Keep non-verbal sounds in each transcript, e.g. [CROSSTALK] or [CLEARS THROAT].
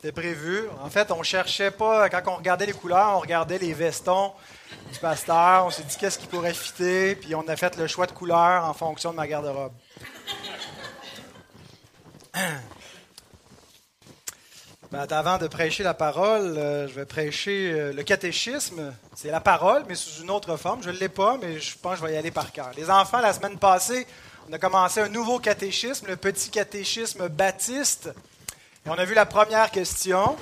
C'était prévu. En fait, on cherchait pas, quand on regardait les couleurs, on regardait les vestons du pasteur. On s'est dit qu'est-ce qui pourrait fitter, puis on a fait le choix de couleur en fonction de ma garde-robe. [CLEARS THROAT] Ben, avant de prêcher la parole, euh, je vais prêcher euh, le catéchisme. C'est la parole, mais sous une autre forme. Je ne l'ai pas, mais je pense que je vais y aller par cœur. Les enfants, la semaine passée, on a commencé un nouveau catéchisme, le petit catéchisme baptiste. On a vu la première question.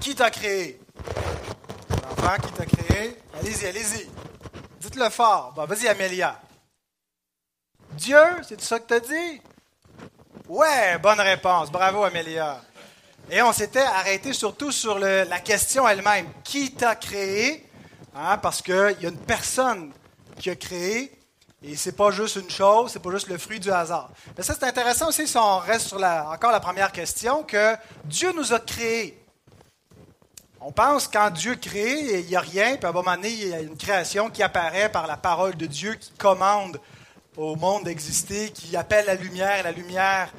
Qui t'a créé? L'enfant, qui t'a créé? Allez-y, allez-y. Dites-le fort. Bon, vas-y, Amélia. Dieu, c'est ça que tu as dit? Ouais, bonne réponse. Bravo, Amélia. Et on s'était arrêté surtout sur la question elle-même. Qui t'a créé? Hein, parce qu'il y a une personne qui a créé, et c'est pas juste une chose, c'est pas juste le fruit du hasard. Mais ça, c'est intéressant aussi si on reste sur encore la première question, que Dieu nous a créés. On pense quand Dieu crée, il n'y a rien, puis à un moment donné, il y a une création qui apparaît par la parole de Dieu qui commande au monde d'exister, qui appelle la lumière, la lumière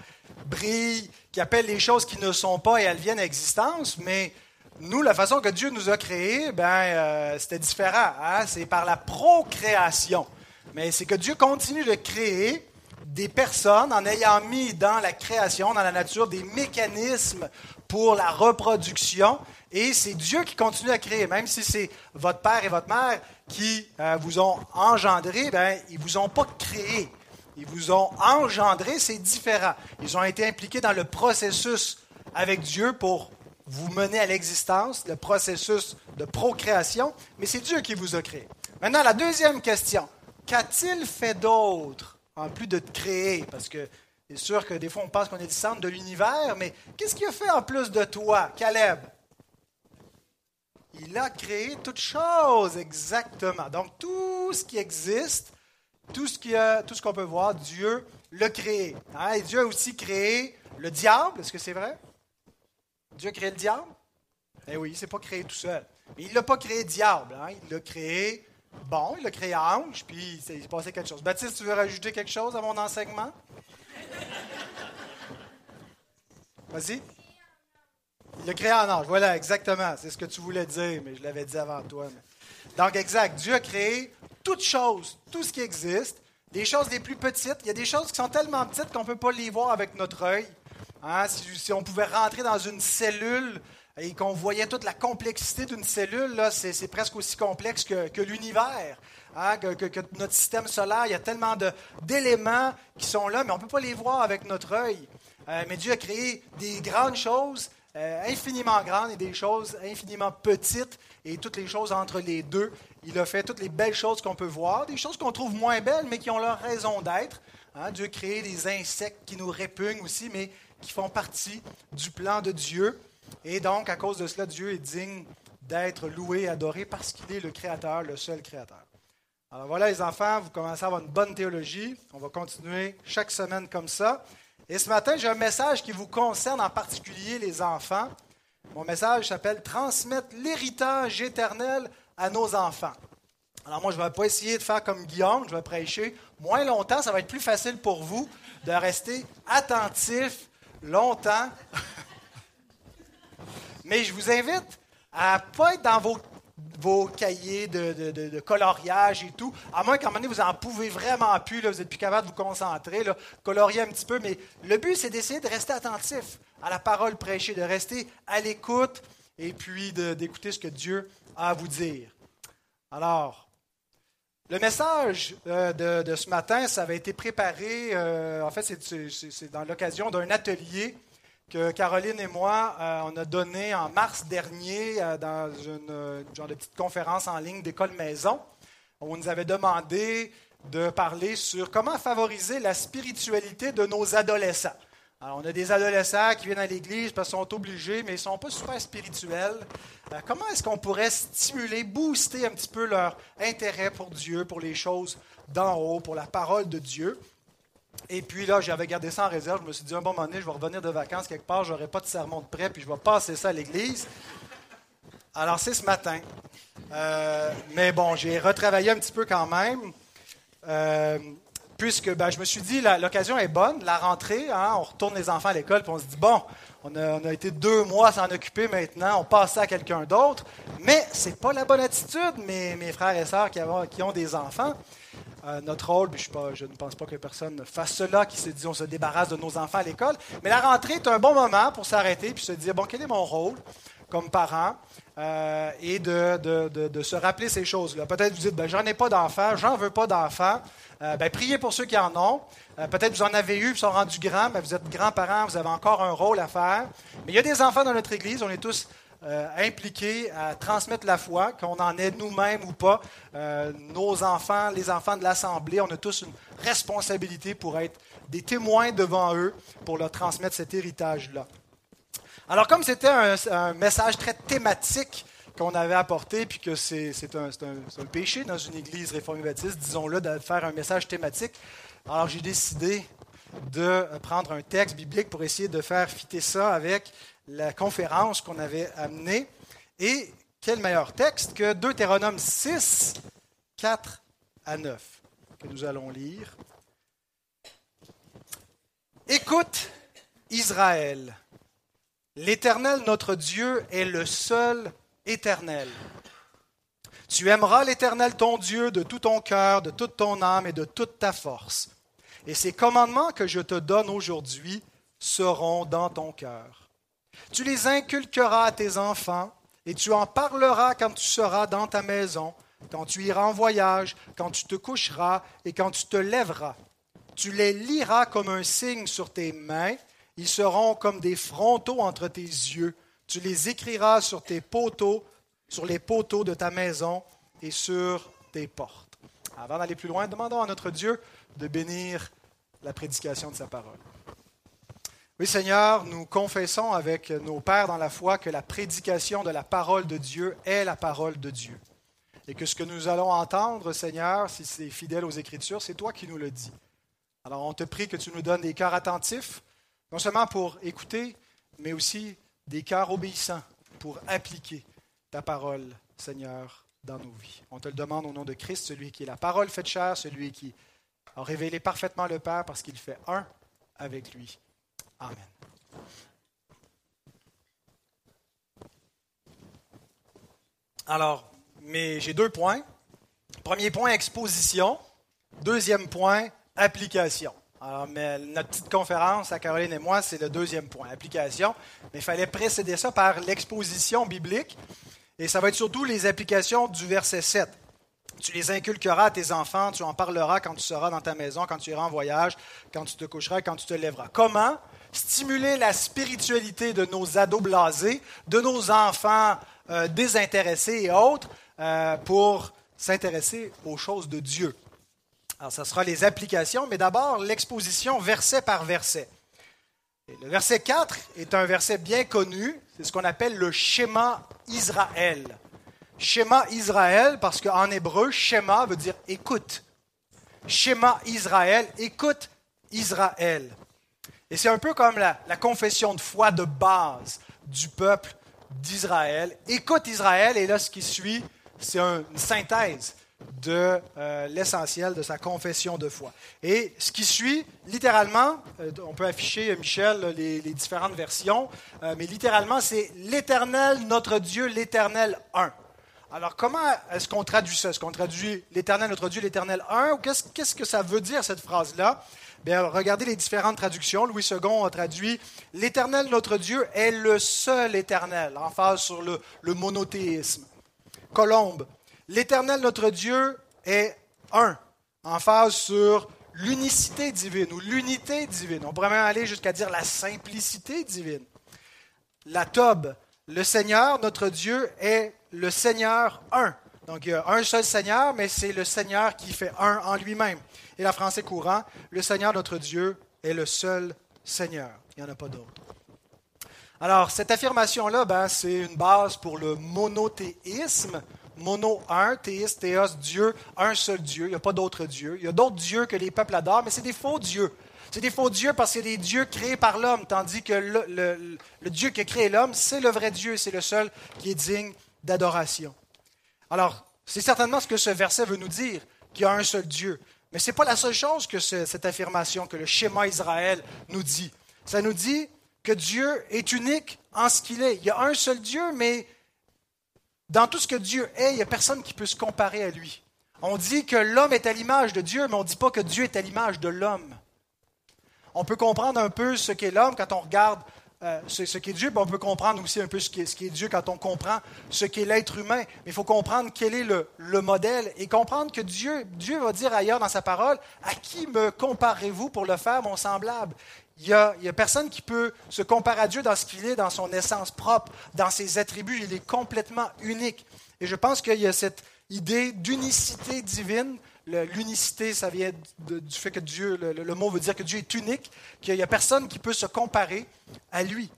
brille, qui appelle les choses qui ne sont pas et elles viennent à existence, mais nous, la façon que Dieu nous a créés, ben, euh, c'était différent. Hein? C'est par la procréation. Mais c'est que Dieu continue de créer des personnes en ayant mis dans la création, dans la nature, des mécanismes pour la reproduction. Et c'est Dieu qui continue à créer. Même si c'est votre père et votre mère qui euh, vous ont engendré, ben, ils ne vous ont pas créé. Ils vous ont engendré, c'est différent. Ils ont été impliqués dans le processus avec Dieu pour vous mener à l'existence, le processus de procréation, mais c'est Dieu qui vous a créé. Maintenant, la deuxième question. Qu'a-t-il fait d'autre en plus de te créer? Parce que c'est sûr que des fois, on pense qu'on est du centre de l'univers, mais qu'est-ce qu'il a fait en plus de toi, Caleb? Il a créé toutes choses, exactement. Donc, tout ce qui existe, tout ce qu'on peut voir, Dieu l'a créé. Hein? Dieu a aussi créé le diable. Est-ce que c'est vrai? Dieu a créé le diable? Eh oui, il ne s'est pas créé tout seul. Mais il ne l'a pas créé diable. Hein? Il l'a créé bon, il l'a créé ange, puis il s'est passé quelque chose. Baptiste, tu veux rajouter quelque chose à mon enseignement? Vas-y. Il l'a créé en ange. Voilà, exactement. C'est ce que tu voulais dire, mais je l'avais dit avant toi. Donc, exact. Dieu a créé toutes choses, tout ce qui existe, des choses les plus petites. Il y a des choses qui sont tellement petites qu'on ne peut pas les voir avec notre œil. Hein, si, on pouvait rentrer dans une cellule et qu'on voyait toute la complexité d'une cellule, c'est, presque aussi complexe que, l'univers, hein, que, notre système solaire. Il y a tellement d'éléments qui sont là, mais on ne peut pas les voir avec notre œil. Euh, mais Dieu a créé des grandes choses, euh, infiniment grandes, et des choses infiniment petites, et toutes les choses entre les deux. Il a fait toutes les belles choses qu'on peut voir, des choses qu'on trouve moins belles, mais qui ont leur raison d'être. Hein, Dieu a créé des insectes qui nous répugnent aussi, mais qui font partie du plan de Dieu. Et donc, à cause de cela, Dieu est digne d'être loué, adoré, parce qu'il est le Créateur, le seul Créateur. Alors voilà, les enfants, vous commencez à avoir une bonne théologie. On va continuer chaque semaine comme ça. Et ce matin, j'ai un message qui vous concerne en particulier, les enfants. Mon message s'appelle Transmettre l'héritage éternel à nos enfants. Alors moi, je ne vais pas essayer de faire comme Guillaume, je vais prêcher moins longtemps, ça va être plus facile pour vous de rester attentif longtemps. Mais je vous invite à ne pas être dans vos, vos cahiers de, coloriage et tout, à moins qu'à un moment donné, vous n'en pouvez vraiment plus, là, vous n'êtes plus capable de vous concentrer, là, colorier un petit peu, mais le but, c'est d'essayer de rester attentif à la parole prêchée, de rester à l'écoute et puis d'écouter ce que Dieu à vous dire. Alors, le message euh, de, ce matin, ça avait été préparé, euh, en fait, c'est dans l'occasion d'un atelier que Caroline et moi, euh, on a donné en mars dernier dans une, genre de petite conférence en ligne d'école maison. On nous avait demandé de parler sur comment favoriser la spiritualité de nos adolescents. Alors, on a des adolescents qui viennent à l'Église parce qu'ils sont obligés, mais ils ne sont pas super spirituels. Euh, comment est-ce qu'on pourrait stimuler, booster un petit peu leur intérêt pour Dieu, pour les choses d'en haut, pour la parole de Dieu? Et puis là, j'avais gardé ça en réserve. Je me suis dit, un bon moment je vais revenir de vacances quelque part, je n'aurai pas de sermon de prêt, puis je vais passer ça à l'Église. Alors, c'est ce matin. Euh, mais bon, j'ai retravaillé un petit peu quand même. Euh, puisque ben, je me suis dit, l'occasion est bonne, la rentrée, hein, on retourne les enfants à l'école, puis on se dit, bon, on a, été deux mois s'en occuper maintenant, on passe ça à quelqu'un d'autre. Mais ce n'est pas la bonne attitude, mes, frères et sœurs qui ont des enfants. Euh, notre rôle, puis je, pas, je, ne pense pas que personne fasse cela, qui se dit on se débarrasse de nos enfants à l'école. Mais la rentrée est un bon moment pour s'arrêter puis se dire bon, quel est mon rôle comme parent euh, et de, se rappeler ces choses-là. Peut-être vous dites ben, j'en ai pas d'enfants, j'en veux pas d'enfants. Euh, ben, priez pour ceux qui en ont. Peut-être vous en avez eu, vous sont rendus grands, mais vous êtes grands-parents, vous avez encore un rôle à faire. Mais il y a des enfants dans notre Église, on est tous euh, impliqués à transmettre la foi, qu'on en est nous-mêmes ou pas. Euh, nos enfants, les enfants de l'Assemblée, on a tous une responsabilité pour être des témoins devant eux, pour leur transmettre cet héritage-là. Alors, comme c'était un, message très thématique qu'on avait apporté, puis que c'est un, un, péché dans une église réformée baptiste, disons-le, de faire un message thématique, alors j'ai décidé de prendre un texte biblique pour essayer de faire fitter ça avec la conférence qu'on avait amenée. Et quel meilleur texte que Deutéronome 6, 4 à 9, que nous allons lire. Écoute, Israël, l'Éternel notre Dieu est le seul éternel. Tu aimeras l'Éternel ton Dieu de tout ton cœur, de toute ton âme et de toute ta force. Et ces commandements que je te donne aujourd'hui seront dans ton cœur. Tu les inculqueras à tes enfants, et tu en parleras quand tu seras dans ta maison, quand tu iras en voyage, quand tu te coucheras et quand tu te lèveras. Tu les liras comme un signe sur tes mains, ils seront comme des frontaux entre tes yeux. Tu les écriras sur tes poteaux, sur les poteaux de ta maison et sur tes portes. Avant d'aller plus loin, demandons à notre Dieu de bénir la prédication de sa parole. Oui, Seigneur, nous confessons avec nos pères dans la foi que la prédication de la parole de Dieu est la parole de Dieu. Et que ce que nous allons entendre, Seigneur, si c'est fidèle aux Écritures, c'est toi qui nous le dis. Alors on te prie que tu nous donnes des cœurs attentifs, non seulement pour écouter, mais aussi des cœurs obéissants pour appliquer ta parole, Seigneur, dans nos vies. On te le demande au nom de Christ, celui qui est la parole faite chair, celui qui a révélé parfaitement le Père parce qu'il fait un avec lui. Amen. Alors, mais j'ai deux points. Premier point, exposition. Deuxième point, application. Alors, mais notre petite conférence à Caroline et moi, c'est le deuxième point, application. Mais il fallait précéder ça par l'exposition biblique. Et ça va être surtout les applications du verset 7. Tu les inculqueras à tes enfants, tu en parleras quand tu seras dans ta maison, quand tu iras en voyage, quand tu te coucheras, quand tu te lèveras. Comment? Stimuler la spiritualité de nos ados blasés, de nos enfants euh, désintéressés et autres, euh, pour s'intéresser aux choses de Dieu. Alors, ce sera les applications, mais d'abord l'exposition verset par verset. le verset 4 est un verset bien connu, c'est ce qu'on appelle le schéma Israël. Schéma Israël, parce qu'en hébreu, schéma veut dire écoute. Schéma Israël, écoute Israël. Et c'est un peu comme la, confession de foi de base du peuple d'Israël. Écoute Israël, et là ce qui suit, c'est une synthèse de euh, l'essentiel de sa confession de foi. Et ce qui suit, littéralement, euh, on peut afficher, Michel, les, différentes versions, euh, mais littéralement, c'est l'Éternel, notre Dieu, l'Éternel 1. Alors, comment est-ce qu'on traduit ça? Est-ce qu'on traduit l'Éternel, notre Dieu, l'Éternel 1? Ou qu'est-ce que ça veut dire, cette phrase-là? Regardez les différentes traductions. Louis II a traduit L'Éternel, notre Dieu, est le seul éternel, en phase sur le, monothéisme. Colombe, L'Éternel, notre Dieu, est un, en phase sur l'unicité divine ou l'unité divine. On pourrait même aller jusqu'à dire la simplicité divine. La Tobe, le Seigneur, notre Dieu, est le Seigneur un. Donc il y a un seul Seigneur, mais c'est le Seigneur qui fait un en lui-même. Et la français courant, le Seigneur notre Dieu est le seul Seigneur. Il n'y en a pas d'autre. Alors, cette affirmation-là, ben, c'est une base pour le monothéisme. Mono, un, théiste, théos, Dieu, un seul Dieu. Il n'y a pas d'autre Dieu. Il y a d'autres dieux que les peuples adorent, mais c'est des faux dieux. C'est des faux dieux parce que c'est des dieux créés par l'homme, tandis que le, le Dieu qui a créé l'homme, c'est le vrai Dieu, c'est le seul qui est digne d'adoration. Alors, c'est certainement ce que ce verset veut nous dire, qu'il y a un seul Dieu. Mais ce n'est pas la seule chose que cette affirmation, que le schéma Israël nous dit. Ça nous dit que Dieu est unique en ce qu'il est. Il y a un seul Dieu, mais dans tout ce que Dieu est, il n'y a personne qui peut se comparer à lui. On dit que l'homme est à l'image de Dieu, mais on ne dit pas que Dieu est à l'image de l'homme. On peut comprendre un peu ce qu'est l'homme quand on regarde euh, ce, ce qu'est Dieu, on peut comprendre aussi un peu ce qu'est, ce Dieu quand on comprend ce qu'est l'être humain. Mais il faut comprendre quel est le, le, modèle et comprendre que Dieu, Dieu va dire ailleurs dans sa parole, à qui me comparez-vous pour le faire mon semblable il n'y a, personne qui peut se comparer à Dieu dans ce qu'il est, dans son essence propre, dans ses attributs. Il est complètement unique. Et je pense qu'il y a cette idée d'unicité divine. L'unicité, ça vient du fait que Dieu, le, mot veut dire que Dieu est unique, qu'il n'y a personne qui peut se comparer à lui.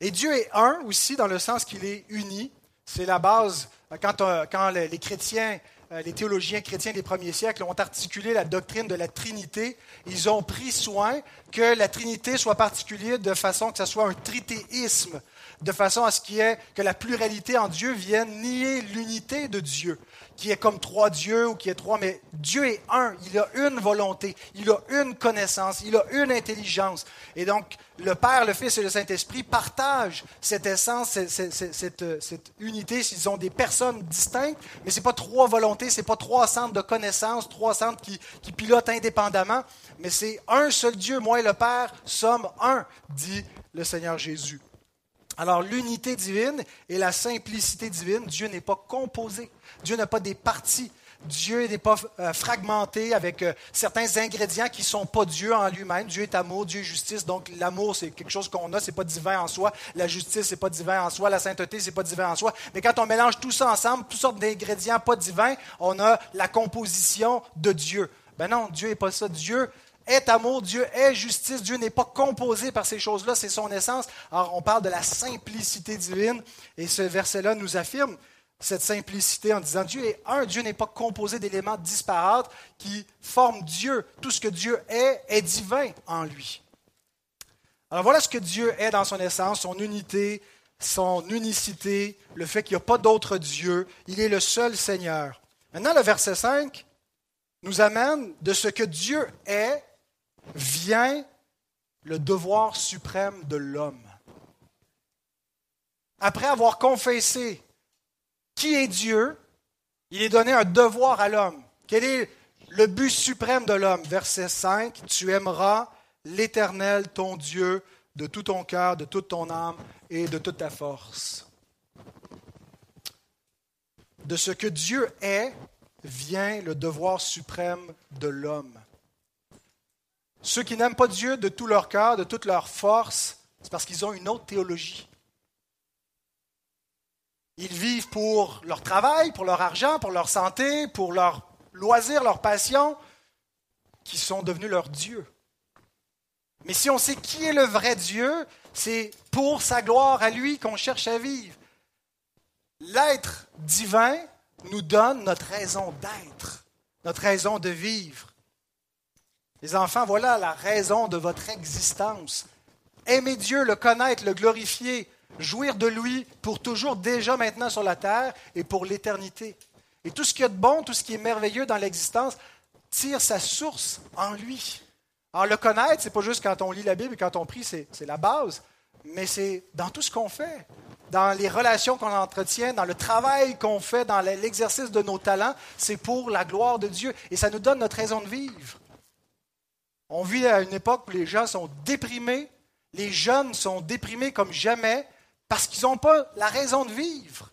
Et Dieu est un aussi dans le sens qu'il est uni. C'est la base. Quand, euh, quand les chrétiens euh, les théologiens chrétiens des premiers siècles ont articulé la doctrine de la Trinité. Ils ont pris soin que la Trinité soit particulière de façon que ce soit un tritéisme, de façon à ce qu'il ait, que la pluralité en Dieu vienne nier l'unité de Dieu qui est comme trois dieux ou qui est trois, mais Dieu est un. Il a une volonté, il a une connaissance, il a une intelligence. Et donc, le Père, le Fils et le Saint-Esprit partagent cette essence, cette, unité. Ils ont des personnes distinctes, mais ce n'est pas trois volontés, ce n'est pas trois centres de connaissance, trois centres qui, qui pilotent indépendamment, mais c'est un seul Dieu. Moi et le Père sommes un, dit le Seigneur Jésus. Alors l'unité divine et la simplicité divine, Dieu n'est pas composé. Dieu n'a pas des parties. Dieu n'est pas euh, fragmenté avec euh, certains ingrédients qui ne sont pas Dieu en lui-même. Dieu est amour, Dieu est justice. Donc l'amour, c'est quelque chose qu'on a, c'est pas divin en soi. La justice, c'est pas divin en soi. La sainteté, c'est pas divin en soi. Mais quand on mélange tout ça ensemble, toutes sortes d'ingrédients pas divins, on a la composition de Dieu. Ben non, Dieu n'est pas ça. Dieu est amour, Dieu est justice, Dieu n'est pas composé par ces choses-là, c'est son essence. Alors on parle de la simplicité divine et ce verset-là nous affirme cette simplicité en disant Dieu est un, Dieu n'est pas composé d'éléments disparates qui forment Dieu. Tout ce que Dieu est est divin en lui. Alors voilà ce que Dieu est dans son essence, son unité, son unicité, le fait qu'il n'y a pas d'autre Dieu, il est le seul Seigneur. Maintenant, le verset 5 nous amène de ce que Dieu est vient le devoir suprême de l'homme. Après avoir confessé qui est Dieu, il est donné un devoir à l'homme. Quel est le but suprême de l'homme? Verset 5, tu aimeras l'Éternel, ton Dieu, de tout ton cœur, de toute ton âme et de toute ta force. De ce que Dieu est vient le devoir suprême de l'homme. Ceux qui n'aiment pas Dieu de tout leur cœur, de toute leur force, c'est parce qu'ils ont une autre théologie. Ils vivent pour leur travail, pour leur argent, pour leur santé, pour leur loisir, leur passion, qui sont devenus leur Dieu. Mais si on sait qui est le vrai Dieu, c'est pour sa gloire à lui qu'on cherche à vivre. L'être divin nous donne notre raison d'être, notre raison de vivre. Les enfants, voilà la raison de votre existence. Aimer Dieu, le connaître, le glorifier, jouir de lui pour toujours, déjà maintenant sur la terre et pour l'éternité. Et tout ce qui est de bon, tout ce qui est merveilleux dans l'existence, tire sa source en lui. Alors le connaître, c'est pas juste quand on lit la Bible et quand on prie, c'est la base, mais c'est dans tout ce qu'on fait, dans les relations qu'on entretient, dans le travail qu'on fait, dans l'exercice de nos talents, c'est pour la gloire de Dieu. Et ça nous donne notre raison de vivre. On vit à une époque où les gens sont déprimés, les jeunes sont déprimés comme jamais parce qu'ils n'ont pas la raison de vivre.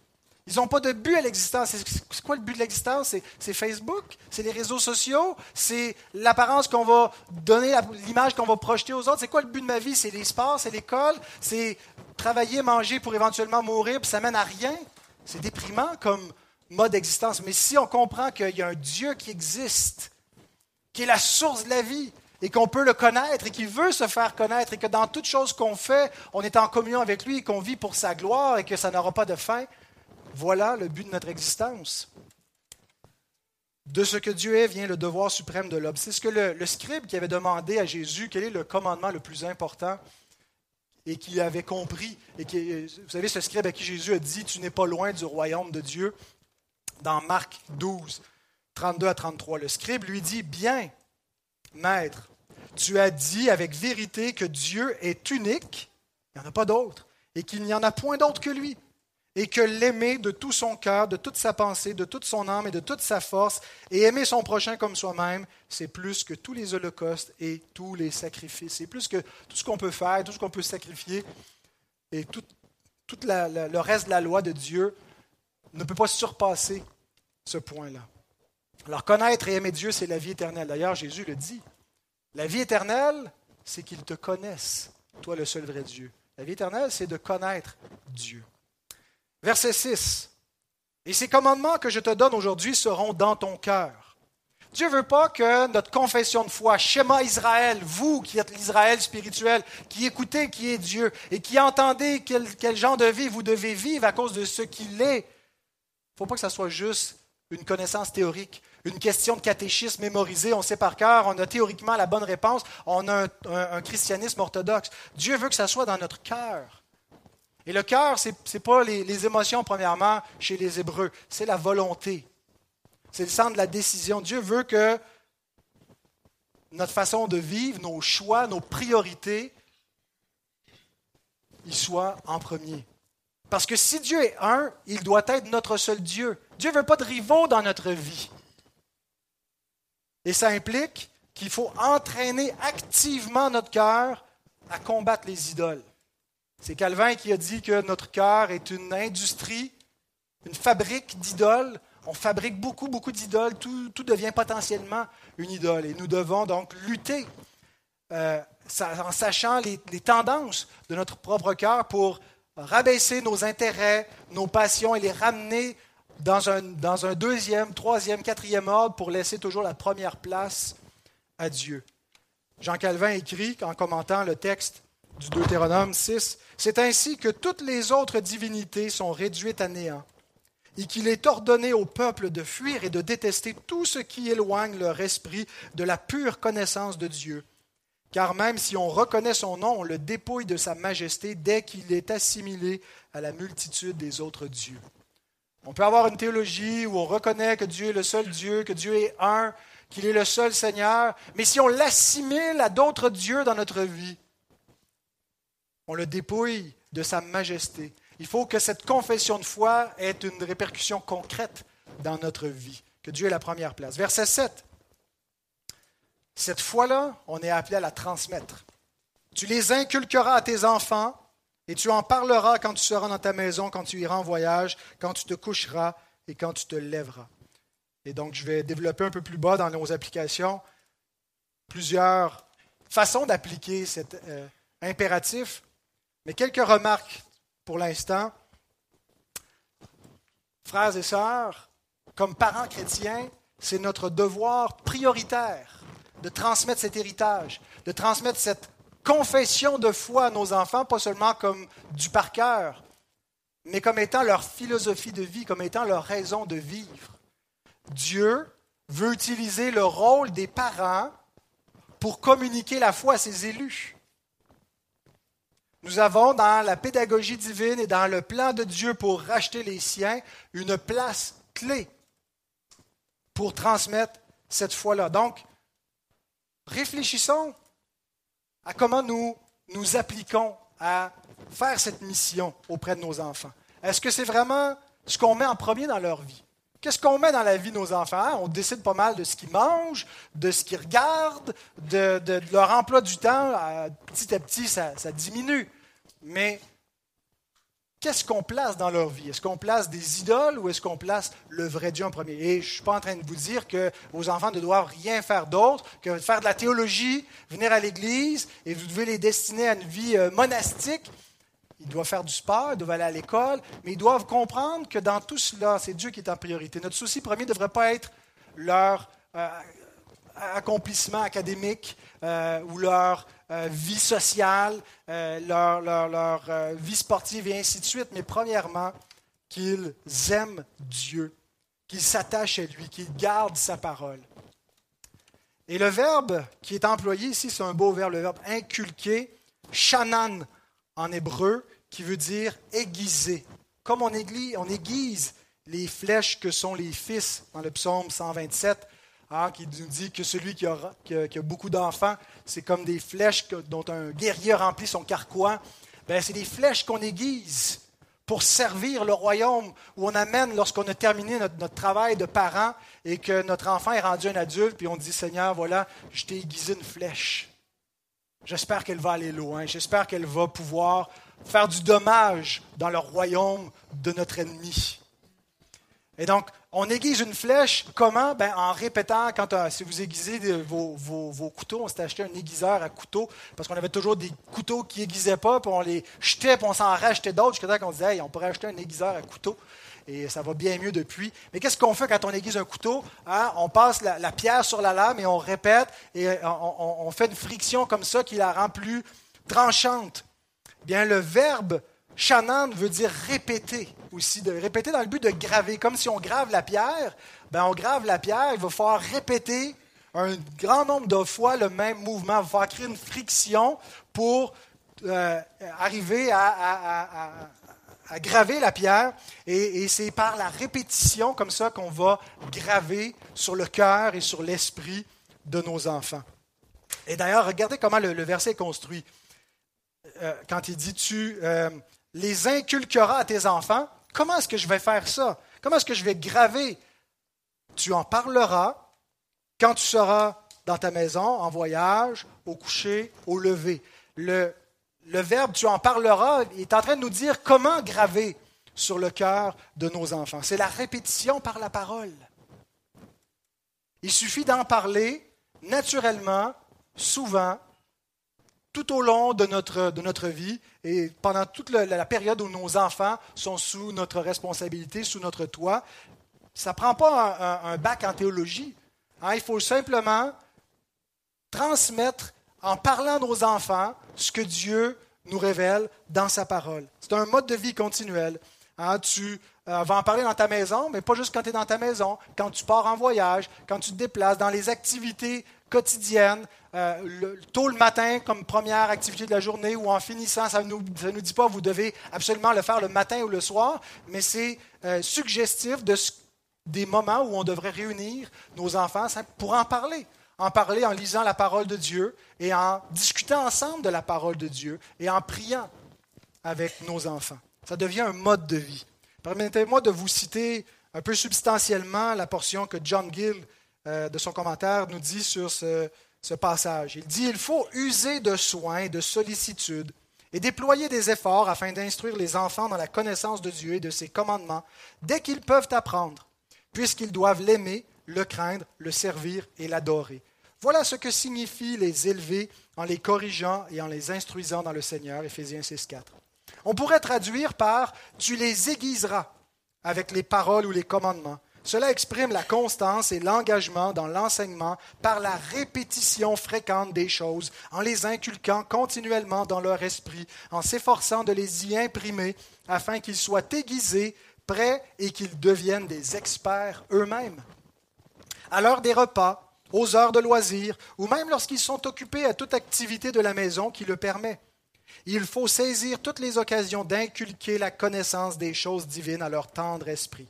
Ils n'ont pas de but à l'existence. C'est quoi le but de l'existence? C'est Facebook, c'est les réseaux sociaux, c'est l'apparence qu'on va donner, l'image qu'on va projeter aux autres? C'est quoi le but de ma vie? C'est les sports, c'est l'école, c'est travailler, manger pour éventuellement mourir, puis ça mène à rien. C'est déprimant comme mode d'existence. Mais si on comprend qu'il y a un Dieu qui existe, qui est la source de la vie, et qu'on peut le connaître et qu'il veut se faire connaître et que dans toute chose qu'on fait, on est en communion avec lui et qu'on vit pour sa gloire et que ça n'aura pas de fin, voilà le but de notre existence. De ce que Dieu est vient le devoir suprême de l'homme. C'est ce que le, scribe qui avait demandé à Jésus quel est le commandement le plus important et qu'il avait compris. Et qui, vous savez, ce scribe à qui Jésus a dit Tu n'es pas loin du royaume de Dieu, dans Marc 12. 32 à 33. Le scribe lui dit, Bien, maître, tu as dit avec vérité que Dieu est unique, il n'y en a pas d'autre, et qu'il n'y en a point d'autre que lui, et que l'aimer de tout son cœur, de toute sa pensée, de toute son âme et de toute sa force, et aimer son prochain comme soi-même, c'est plus que tous les holocaustes et tous les sacrifices. C'est plus que tout ce qu'on peut faire, tout ce qu'on peut sacrifier, et tout, le reste de la loi de Dieu ne peut pas surpasser ce point-là. Alors connaître et aimer Dieu, c'est la vie éternelle. D'ailleurs, Jésus le dit. La vie éternelle, c'est qu'ils te connaissent, toi le seul vrai Dieu. La vie éternelle, c'est de connaître Dieu. Verset 6. Et ces commandements que je te donne aujourd'hui seront dans ton cœur. Dieu ne veut pas que notre confession de foi, schéma Israël, vous qui êtes l'Israël spirituel, qui écoutez qui est Dieu et qui entendez quel, quel genre de vie vous devez vivre à cause de ce qu'il est, il ne faut pas que ça soit juste une connaissance théorique, une question de catéchisme mémorisée, on sait par cœur, on a théoriquement la bonne réponse, on a un, christianisme orthodoxe. Dieu veut que ça soit dans notre cœur. Et le cœur, ce n'est pas les, émotions, premièrement, chez les Hébreux, c'est la volonté. C'est le centre de la décision. Dieu veut que notre façon de vivre, nos choix, nos priorités, y soient en premier. Parce que si Dieu est un, il doit être notre seul Dieu. Dieu ne veut pas de rivaux dans notre vie. Et ça implique qu'il faut entraîner activement notre cœur à combattre les idoles. C'est Calvin qui a dit que notre cœur est une industrie, une fabrique d'idoles. On fabrique beaucoup, beaucoup d'idoles. Tout, devient potentiellement une idole. Et nous devons donc lutter euh, en sachant les, les tendances de notre propre cœur pour rabaisser nos intérêts, nos passions et les ramener dans un, deuxième, troisième, quatrième ordre pour laisser toujours la première place à Dieu. Jean Calvin écrit, en commentant le texte du Deutéronome 6, C'est ainsi que toutes les autres divinités sont réduites à néant, et qu'il est ordonné au peuple de fuir et de détester tout ce qui éloigne leur esprit de la pure connaissance de Dieu, car même si on reconnaît son nom, on le dépouille de sa majesté dès qu'il est assimilé à la multitude des autres dieux. On peut avoir une théologie où on reconnaît que Dieu est le seul Dieu, que Dieu est un, qu'il est le seul Seigneur, mais si on l'assimile à d'autres dieux dans notre vie, on le dépouille de sa majesté. Il faut que cette confession de foi ait une répercussion concrète dans notre vie, que Dieu est la première place. Verset 7. Cette foi-là, on est appelé à la transmettre. Tu les inculqueras à tes enfants et tu en parleras quand tu seras dans ta maison, quand tu iras en voyage, quand tu te coucheras et quand tu te lèveras. Et donc, je vais développer un peu plus bas dans nos applications plusieurs façons d'appliquer cet euh, impératif, mais quelques remarques pour l'instant. Frères et sœurs, comme parents chrétiens, c'est notre devoir prioritaire de transmettre cet héritage, de transmettre cette confession de foi à nos enfants, pas seulement comme du par cœur, mais comme étant leur philosophie de vie, comme étant leur raison de vivre. Dieu veut utiliser le rôle des parents pour communiquer la foi à ses élus. Nous avons dans la pédagogie divine et dans le plan de Dieu pour racheter les siens une place clé pour transmettre cette foi-là. Donc, réfléchissons à comment nous nous appliquons à faire cette mission auprès de nos enfants. Est-ce que c'est vraiment ce qu'on met en premier dans leur vie? Qu'est-ce qu'on met dans la vie de nos enfants? On décide pas mal de ce qu'ils mangent, de ce qu'ils regardent, de, leur emploi du temps. Petit à petit, ça, ça diminue. Mais qu'est-ce qu'on place dans leur vie? Est-ce qu'on place des idoles ou est-ce qu'on place le vrai Dieu en premier? Et je ne suis pas en train de vous dire que vos enfants ne doivent rien faire d'autre que faire de la théologie, venir à l'église, et vous devez les destiner à une vie euh, monastique. Ils doivent faire du sport, ils doivent aller à l'école, mais ils doivent comprendre que dans tout cela, c'est Dieu qui est en priorité. Notre souci premier ne devrait pas être leur euh, accomplissement académique euh, ou leur euh, vie sociale, euh, leur, leur, euh, vie sportive et ainsi de suite, mais premièrement, qu'ils aiment Dieu, qu'ils s'attachent à lui, qu'ils gardent sa parole. Et le verbe qui est employé ici, c'est un beau verbe, le verbe inculquer, shanan en hébreu, qui veut dire aiguiser. Comme on aiguise les flèches que sont les fils dans le psaume 127, hein, qui nous dit que celui qui, qui a, beaucoup d'enfants, c'est comme des flèches dont un guerrier remplit son carquois. Ben, c'est des flèches qu'on aiguise pour servir le royaume où on amène lorsqu'on a terminé notre, travail de parent et que notre enfant est rendu un adulte, puis on dit Seigneur, voilà, je t'ai aiguisé une flèche. J'espère qu'elle va aller loin. J'espère qu'elle va pouvoir faire du dommage dans le royaume de notre ennemi. Et donc, on aiguise une flèche, comment? Ben, En répétant, quand, si vous aiguisez vos, vos, couteaux, on s'est acheté un aiguiseur à couteau, parce qu'on avait toujours des couteaux qui aiguisaient pas, puis on les jetait, puis on s'en rachetait d'autres, jusqu'à temps qu'on disait, on pourrait acheter un aiguiseur à couteau, et ça va bien mieux depuis. Mais qu'est-ce qu'on fait quand on aiguise un couteau? Hein? On passe la, pierre sur la lame et on répète, et euh, on, on fait une friction comme ça qui la rend plus tranchante. Bien, le verbe Shannon veut dire répéter aussi, de répéter dans le but de graver. Comme si on grave la pierre, ben on grave la pierre, il va falloir répéter un grand nombre de fois le même mouvement. Il va falloir créer une friction pour euh, arriver à, graver la pierre. Et, et c'est par la répétition comme ça qu'on va graver sur le cœur et sur l'esprit de nos enfants. Et d'ailleurs, regardez comment le, verset est construit. Euh, quand il dit tu euh, les inculqueras à tes enfants. Comment est-ce que je vais faire ça? Comment est-ce que je vais graver? Tu en parleras quand tu seras dans ta maison, en voyage, au coucher, au lever. Le, le verbe tu en parleras est en train de nous dire comment graver sur le cœur de nos enfants. C'est la répétition par la parole. Il suffit d'en parler naturellement, souvent, tout au long de notre, de notre vie et pendant toute la, période où nos enfants sont sous notre responsabilité, sous notre toit. Ça ne prend pas un, bac en théologie. Hein. il faut simplement transmettre en parlant à nos enfants ce que Dieu nous révèle dans sa parole. C'est un mode de vie continuel. Hein. tu euh, vas en parler dans ta maison, mais pas juste quand tu es dans ta maison, quand tu pars en voyage, quand tu te déplaces, dans les activités quotidiennes, euh, tôt le matin comme première activité de la journée ou en finissant. Ça ne nous, dit pas vous devez absolument le faire le matin ou le soir, mais c'est euh, suggestif de, des moments où on devrait réunir nos enfants pour en parler. En parler en lisant la parole de Dieu et en discutant ensemble de la parole de Dieu et en priant avec nos enfants. Ça devient un mode de vie. Permettez-moi de vous citer un peu substantiellement la portion que John Gill, euh, de son commentaire, nous dit sur ce, passage. Il dit, il faut user de soins, de sollicitude et déployer des efforts afin d'instruire les enfants dans la connaissance de Dieu et de ses commandements dès qu'ils peuvent apprendre, puisqu'ils doivent l'aimer, le craindre, le servir et l'adorer. Voilà ce que signifie les élever en les corrigeant et en les instruisant dans le Seigneur, Éphésiens 6.4. On pourrait traduire par Tu les aiguiseras avec les paroles ou les commandements cela exprime la constance et l'engagement dans l'enseignement par la répétition fréquente des choses, en les inculquant continuellement dans leur esprit, en s'efforçant de les y imprimer afin qu'ils soient aiguisés, prêts et qu'ils deviennent des experts eux-mêmes. À l'heure des repas, aux heures de loisirs, ou même lorsqu'ils sont occupés à toute activité de la maison qui le permet. Il faut saisir toutes les occasions d'inculquer la connaissance des choses divines à leur tendre esprit.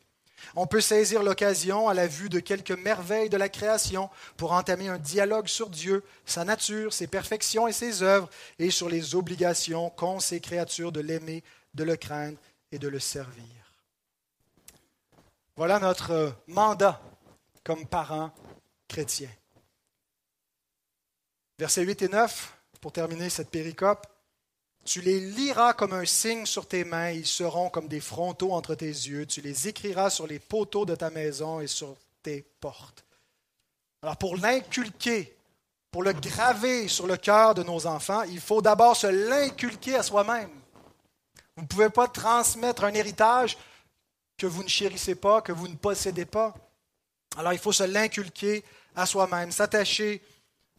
On peut saisir l'occasion à la vue de quelques merveilles de la création pour entamer un dialogue sur Dieu, sa nature, ses perfections et ses œuvres, et sur les obligations qu'ont ces créatures de l'aimer, de le craindre et de le servir. Voilà notre mandat comme parents chrétiens. Versets 8 et 9, pour terminer cette péricope. Tu les liras comme un signe sur tes mains, ils seront comme des frontaux entre tes yeux. Tu les écriras sur les poteaux de ta maison et sur tes portes. Alors pour l'inculquer, pour le graver sur le cœur de nos enfants, il faut d'abord se l'inculquer à soi-même. Vous ne pouvez pas transmettre un héritage que vous ne chérissez pas, que vous ne possédez pas. Alors il faut se l'inculquer à soi-même, s'attacher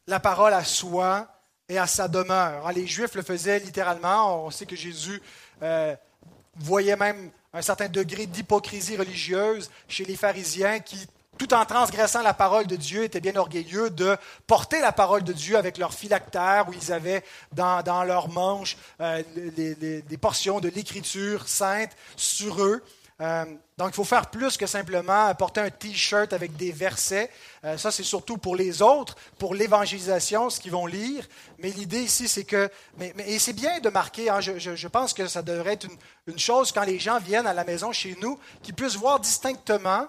la parole à soi et à sa demeure. Les Juifs le faisaient littéralement. On sait que Jésus euh, voyait même un certain degré d'hypocrisie religieuse chez les pharisiens qui, tout en transgressant la parole de Dieu, étaient bien orgueilleux de porter la parole de Dieu avec leurs phylactères où ils avaient dans, dans leurs manches euh, des portions de l'écriture sainte sur eux. Euh, donc, il faut faire plus que simplement porter un T-shirt avec des versets. Euh, ça, c'est surtout pour les autres, pour l'évangélisation, ce qu'ils vont lire. Mais l'idée ici, c'est que... Mais, et c'est bien de marquer, hein, je, pense que ça devrait être une, chose quand les gens viennent à la maison chez nous, qu'ils puissent voir distinctement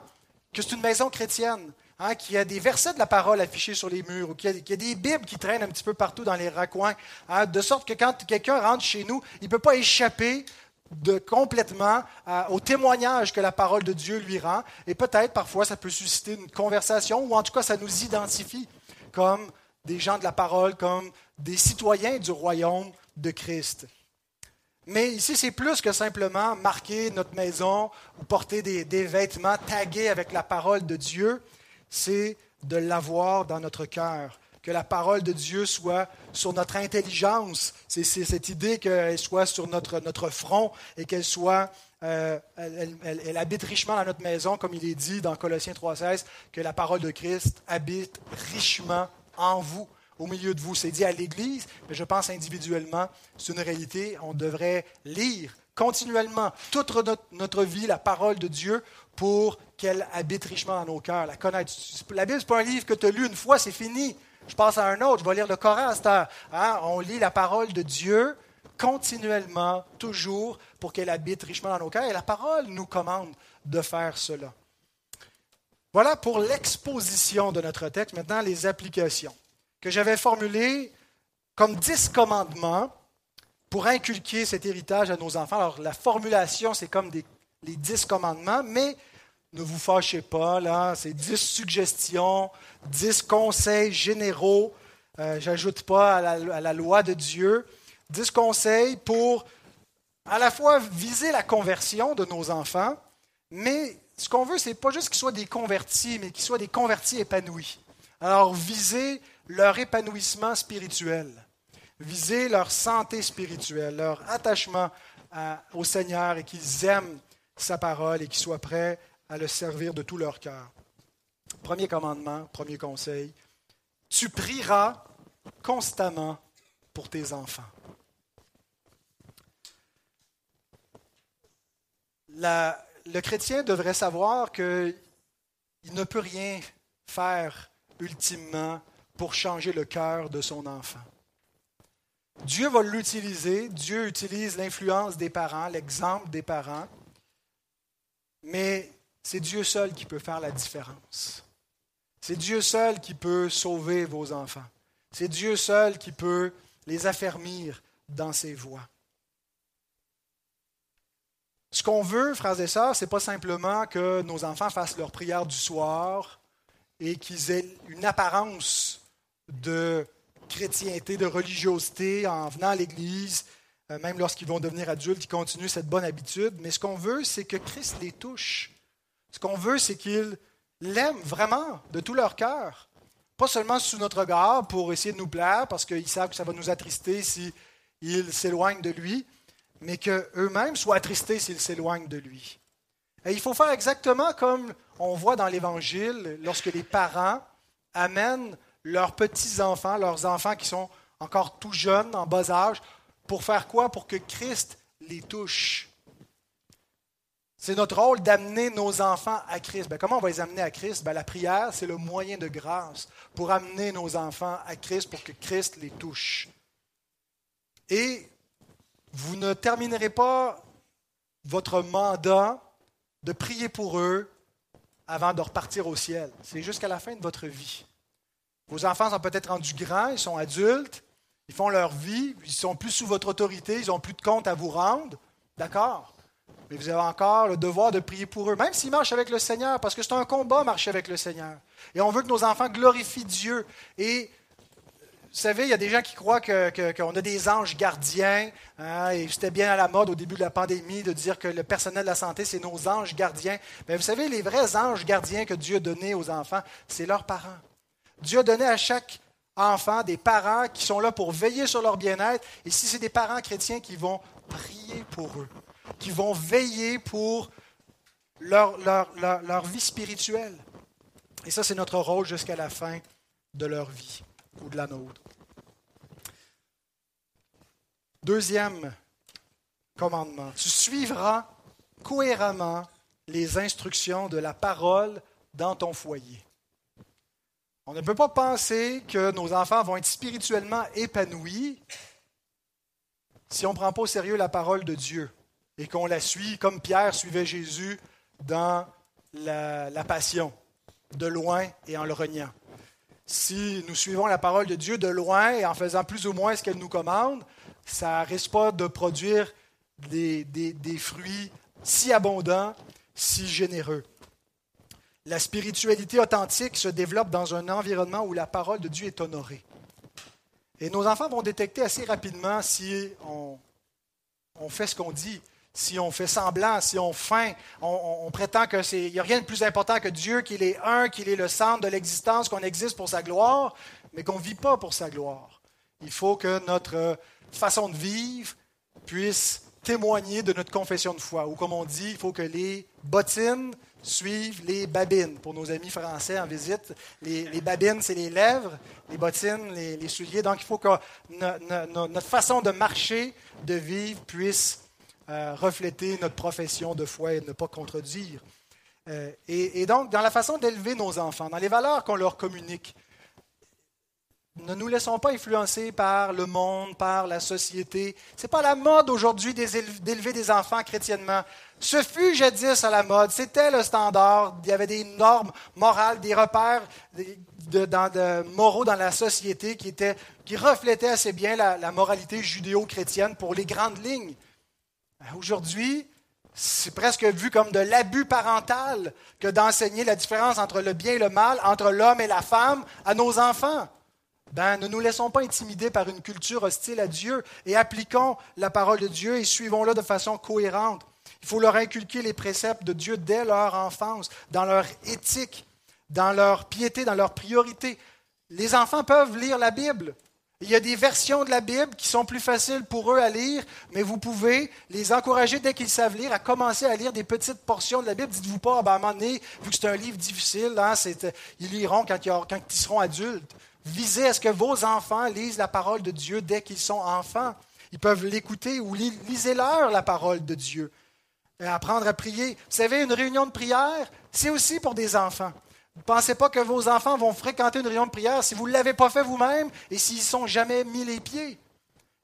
que c'est une maison chrétienne. Hein, qu'il y a des versets de la parole affichés sur les murs, ou qu'il y, a des Bibles qui traînent un petit peu partout dans les raccoins, hein, de sorte que quand quelqu'un rentre chez nous, il ne peut pas échapper complètement au témoignage que la parole de Dieu lui rend. Et peut-être parfois ça peut susciter une conversation, ou en tout cas ça nous identifie comme des gens de la parole, comme des citoyens du royaume de Christ. Mais ici, c'est plus que simplement marquer notre maison ou porter des vêtements tagués avec la parole de Dieu, c'est de l'avoir dans notre cœur que la parole de Dieu soit sur notre intelligence. C'est cette idée qu'elle soit sur notre, front et qu'elle soit, euh, elle, habite richement dans notre maison, comme il est dit dans Colossiens 3,16, que la parole de Christ habite richement en vous, au milieu de vous. C'est dit à l'Église, mais je pense individuellement, c'est une réalité. On devrait lire continuellement toute notre, notre vie la parole de Dieu pour qu'elle habite richement dans nos cœurs, la connaître. La Bible, ce n'est pas un livre que tu as lu une fois, c'est fini. Je passe à un autre, je vais lire le Coran à cette heure. Hein? On lit la parole de Dieu continuellement, toujours, pour qu'elle habite richement dans nos cœurs. Et la parole nous commande de faire cela. Voilà pour l'exposition de notre texte. Maintenant, les applications que j'avais formulées comme dix commandements pour inculquer cet héritage à nos enfants. Alors, la formulation, c'est comme les dix commandements, mais ne vous fâchez pas, là, c'est dix suggestions, dix conseils généraux. Euh, J'ajoute pas à la, loi de Dieu. Dix conseils pour à la fois viser la conversion de nos enfants, mais ce qu'on veut, ce n'est pas juste qu'ils soient des convertis, mais qu'ils soient des convertis épanouis. Alors, viser leur épanouissement spirituel, viser leur santé spirituelle, leur attachement au Seigneur et qu'ils aiment sa parole et qu'ils soient prêts à le servir de tout leur cœur. Premier commandement, premier conseil, tu prieras constamment pour tes enfants. le chrétien devrait savoir qu'il ne peut rien faire ultimement pour changer le cœur de son enfant. Dieu va l'utiliser, Dieu utilise l'influence des parents, l'exemple des parents, mais c'est Dieu seul qui peut faire la différence. C'est Dieu seul qui peut sauver vos enfants. C'est Dieu seul qui peut les affermir dans ses voies. Ce qu'on veut, frères et sœurs, ce n'est pas simplement que nos enfants fassent leur prière du soir et qu'ils aient une apparence de chrétienté, de religiosité en venant à l'Église, euh, même lorsqu'ils vont devenir adultes, ils continuent cette bonne habitude. Mais ce qu'on veut, c'est que Christ les touche ce qu'on veut, c'est qu'ils l'aiment vraiment de tout leur cœur. Pas seulement sous notre regard pour essayer de nous plaire, parce qu'ils savent que ça va nous attrister s'ils s'éloignent de lui, mais qu'eux-mêmes soient attristés s'ils s'éloignent de lui. Et il faut faire exactement comme on voit dans l'Évangile, lorsque les parents amènent leurs petits-enfants, leurs enfants qui sont encore tout jeunes, en bas âge, pour faire quoi? Pour que Christ les touche. C'est notre rôle d'amener nos enfants à Christ. Ben, comment on va les amener à Christ? Ben, La prière, c'est le moyen de grâce pour amener nos enfants à Christ, pour que Christ les touche. Et vous ne terminerez pas votre mandat de prier pour eux avant de repartir au ciel. C'est jusqu'à la fin de votre vie. Vos enfants sont peut-être rendus grands, ils sont adultes, ils font leur vie, ils sont plus sous votre autorité, ils n'ont plus de compte à vous rendre. D'accord? Mais vous avez encore le devoir de prier pour eux, même s'ils marchent avec le Seigneur, parce que c'est un combat marcher avec le Seigneur. Et on veut que nos enfants glorifient Dieu. Et vous savez, il y a des gens qui croient qu'on que, a des anges gardiens. Hein, et c'était bien à la mode au début de la pandémie de dire que le personnel de la santé, c'est nos anges gardiens. Mais vous savez, les vrais anges gardiens que Dieu a donnés aux enfants, c'est leurs parents. Dieu a donné à chaque enfant des parents qui sont là pour veiller sur leur bien-être. Et si c'est des parents chrétiens qui vont prier pour eux, qui vont veiller pour leur, leur, vie spirituelle. Et ça, c'est notre rôle jusqu'à la fin de leur vie ou de la nôtre. Deuxième commandement, tu suivras cohéremment les instructions de la parole dans ton foyer. On ne peut pas penser que nos enfants vont être spirituellement épanouis si on ne prend pas au sérieux la parole de Dieu et qu'on la suit comme Pierre suivait Jésus dans la, la, passion, de loin et en le reniant. Si nous suivons la parole de Dieu de loin et en faisant plus ou moins ce qu'elle nous commande, ça risque pas de produire des, des, des fruits si abondants, si généreux. La spiritualité authentique se développe dans un environnement où la parole de Dieu est honorée. Et nos enfants vont détecter assez rapidement si on, on fait ce qu'on dit, si on fait semblant, si on feint, on, prétend qu'il n'y a rien de plus important que Dieu, qu'il est un, qu'il est le centre de l'existence, qu'on existe pour sa gloire, mais qu'on ne vit pas pour sa gloire. Il faut que notre façon de vivre puisse témoigner de notre confession de foi. Ou comme on dit, il faut que les bottines suivent les babines. Pour nos amis français en visite, les, babines, c'est les lèvres, les bottines, les, souliers. Donc il faut que notre façon de marcher, de vivre, puisse euh, refléter notre profession de foi et ne pas contredire. Euh, et, donc, dans la façon d'élever nos enfants, dans les valeurs qu'on leur communique, ne nous laissons pas influencer par le monde, par la société. Ce n'est pas la mode aujourd'hui d'élever des enfants chrétiennement. Ce fut jadis à la mode, c'était le standard. Il y avait des normes morales, des repères de, moraux dans la société qui, étaient, qui reflétaient assez bien la moralité judéo-chrétienne pour les grandes lignes. Aujourd'hui, c'est presque vu comme de l'abus parental que d'enseigner la différence entre le bien et le mal, entre l'homme et la femme à nos enfants. Ben, ne nous laissons pas intimider par une culture hostile à Dieu et appliquons la parole de Dieu et suivons-la de façon cohérente. Il faut leur inculquer les préceptes de Dieu dès leur enfance, dans leur éthique, dans leur piété, dans leur priorité. Les enfants peuvent lire la Bible. Il y a des versions de la Bible qui sont plus faciles pour eux à lire, mais vous pouvez les encourager dès qu'ils savent lire à commencer à lire des petites portions de la Bible. Dites-vous pas, ah ben, à un moment donné, vu que c'est un livre difficile, hein, ils liront quand ils seront adultes. Visez à ce que vos enfants lisent la parole de Dieu dès qu'ils sont enfants. Ils peuvent l'écouter ou lisez-leur la parole de Dieu. Et apprendre à prier. Vous savez, une réunion de prière, c'est aussi pour des enfants. Ne pensez pas que vos enfants vont fréquenter une réunion de prière? Si vous ne l'avez pas fait vous-même et s'ils ne sont jamais mis les pieds.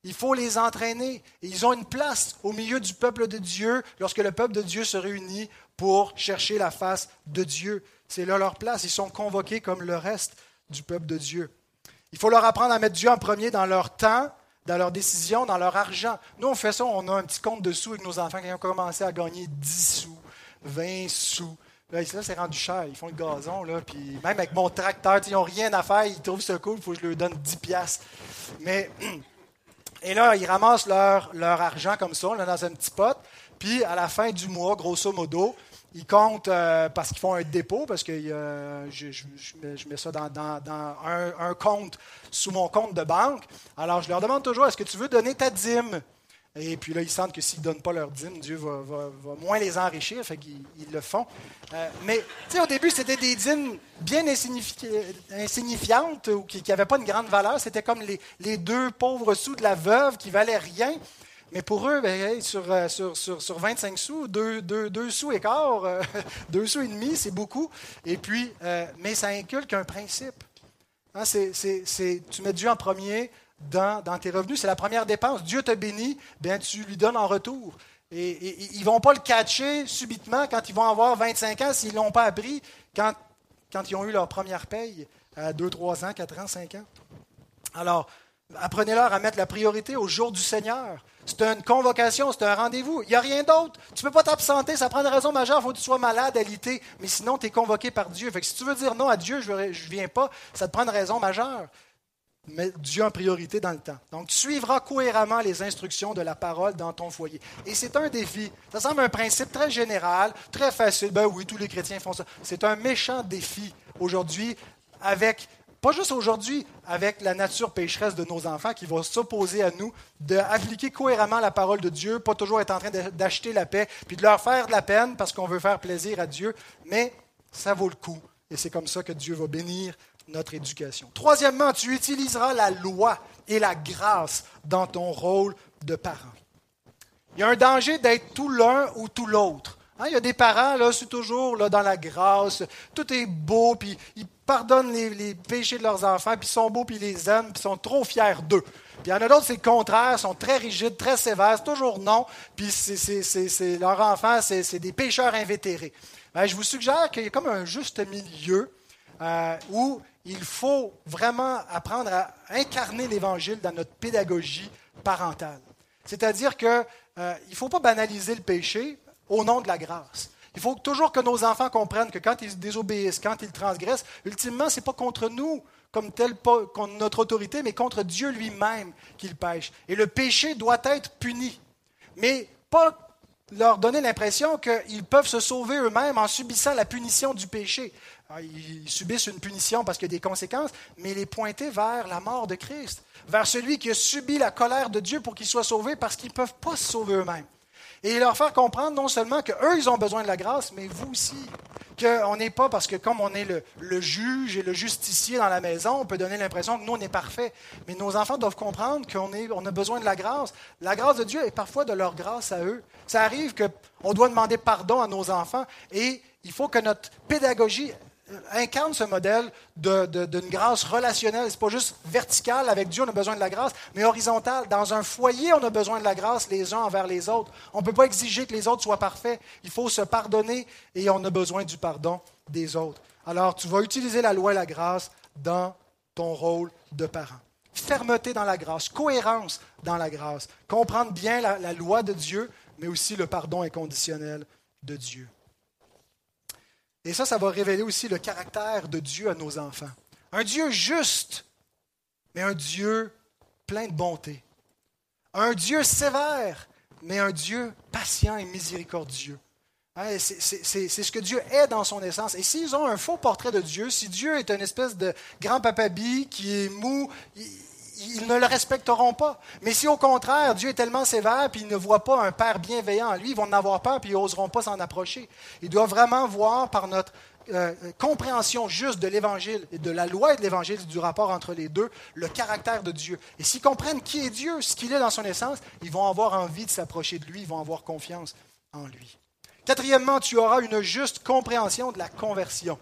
Il faut les entraîner. ils ont une place au milieu du peuple de Dieu lorsque le peuple de Dieu se réunit pour chercher la face de Dieu. C'est là leur place. Ils sont convoqués comme le reste du peuple de Dieu. Il faut leur apprendre à mettre Dieu en premier dans leur temps, dans leurs décisions, dans leur argent. Nous, on fait ça, on a un petit compte de sous avec nos enfants qui ont commencé à gagner 10 sous, 20 sous. Là, c'est rendu cher. Ils font le gazon, là, puis même avec mon tracteur, ils n'ont rien à faire, ils trouvent ça cool, il faut que je leur donne 10 piastres. Mais, [CLEARS THROAT] et là, ils ramassent leur, leur argent comme ça, là, dans un petit pot, puis à la fin du mois, grosso modo, ils comptent euh, parce qu'ils font un dépôt, parce que euh, je, mets, ça dans, un, compte sous mon compte de banque. Alors, je leur demande toujours, est-ce que tu veux donner ta dîme? Et puis là, ils sentent que s'ils ne donnent pas leur dîme, Dieu va, moins les enrichir, fait qu'ils ils le font. Euh, mais, au début, c'était des dîmes bien insignifiantes ou qui n'avaient pas une grande valeur. C'était comme les, deux pauvres sous de la veuve qui valaient rien. Mais pour eux, ben, euh, sur, sur, sur, 25 sous, 2 sous et quart, 2 euh, [LAUGHS] sous et demi, c'est beaucoup. Et puis, euh, mais ça inculque un principe. Hein, tu mets Dieu en premier dans, tes revenus. C'est la première dépense. Dieu te bénit, bien, tu lui donnes en retour. Et, ils ne vont pas le catcher subitement quand ils vont avoir 25 ans s'ils ne l'ont pas appris quand, quand ils ont eu leur première paye à 2, 3 ans, 4 ans, 5 ans. Alors, apprenez-leur à mettre la priorité au jour du Seigneur. C'est une convocation, c'est un rendez-vous. Il n'y a rien d'autre. Tu ne peux pas t'absenter, ça prend une raison majeure, il faut que tu sois malade, alité. Mais sinon, tu es convoqué par Dieu. Si tu veux dire non à Dieu, je ne viens pas, ça te prend une raison majeure. Dieu en priorité dans le temps. Donc, tu suivras cohéremment les instructions de la parole dans ton foyer. Et c'est un défi. Ça semble un principe très général, très facile. Ben oui, tous les chrétiens font ça. C'est un méchant défi aujourd'hui avec pas juste aujourd'hui avec la nature pécheresse de nos enfants qui va s'opposer à nous, d'appliquer cohéremment la parole de Dieu, pas toujours être en train d'acheter la paix, puis de leur faire de la peine parce qu'on veut faire plaisir à Dieu, mais ça vaut le coup. Et c'est comme ça que Dieu va bénir notre éducation. Troisièmement, tu utiliseras la loi et la grâce dans ton rôle de parent. Il y a un danger d'être tout l'un ou tout l'autre. Hein, il y a des parents, là, c'est toujours là, dans la grâce, tout est beau, puis ils pardonnent les, péchés de leurs enfants, puis ils sont beaux, puis ils les aiment, puis ils sont trop fiers d'eux. Puis il y en a d'autres, c'est le contraire, sont très rigides, très sévères, toujours non, puis c'est, leurs enfants, c'est, des pécheurs invétérés. Ben, je vous suggère qu'il y a comme un juste milieu euh, où il faut vraiment apprendre à incarner l'Évangile dans notre pédagogie parentale. C'est-à-dire qu'il euh, ne faut pas banaliser le péché au nom de la grâce. Il faut toujours que nos enfants comprennent que quand ils désobéissent, quand ils transgressent, ultimement, ce n'est pas contre nous comme tel, contre notre autorité, mais contre Dieu lui-même qu'ils pêchent. Et le péché doit être puni. Mais pas leur donner l'impression qu'ils peuvent se sauver eux-mêmes en subissant la punition du péché. Ah, ils subissent une punition parce qu'il y a des conséquences, mais les pointer vers la mort de Christ, vers celui qui a subi la colère de Dieu pour qu'ils soient sauvés parce qu'ils ne peuvent pas se sauver eux-mêmes. Et leur faire comprendre non seulement qu'eux, ils ont besoin de la grâce, mais vous aussi. Qu'on n'est pas, parce que comme on est le, juge et le justicier dans la maison, on peut donner l'impression que nous, on est parfait. Mais nos enfants doivent comprendre qu'on on a besoin de la grâce. La grâce de Dieu est parfois de leur grâce à eux. Ça arrive qu'on doit demander pardon à nos enfants et il faut que notre pédagogie incarne ce modèle d'une grâce relationnelle. Ce n'est pas juste vertical, avec Dieu on a besoin de la grâce, mais horizontal. Dans un foyer, on a besoin de la grâce les uns envers les autres. On ne peut pas exiger que les autres soient parfaits. Il faut se pardonner et on a besoin du pardon des autres. Alors, tu vas utiliser la loi et la grâce dans ton rôle de parent. Fermeté dans la grâce, cohérence dans la grâce, comprendre bien la loi de Dieu, mais aussi le pardon inconditionnel de Dieu. Et ça, ça va révéler aussi le caractère de Dieu à nos enfants. Un Dieu juste, mais un Dieu plein de bonté. Un Dieu sévère, mais un Dieu patient et miséricordieux. Hein, c'est ce que Dieu est dans son essence. Et s'ils ont un faux portrait de Dieu, si Dieu est une espèce de grand papabi qui est mou, ils ne le respecteront pas. Mais si au contraire, Dieu est tellement sévère, puis ils ne voient pas un Père bienveillant en lui, ils vont en avoir peur, puis ils n'oseront pas s'en approcher. Ils doivent vraiment voir par notre euh, compréhension juste de l'Évangile et de la loi et de l'Évangile, du rapport entre les deux, le caractère de Dieu. Et s'ils comprennent qui est Dieu, ce qu'il est dans son essence, ils vont avoir envie de s'approcher de lui, ils vont avoir confiance en lui. Quatrièmement, tu auras une juste compréhension de la conversion.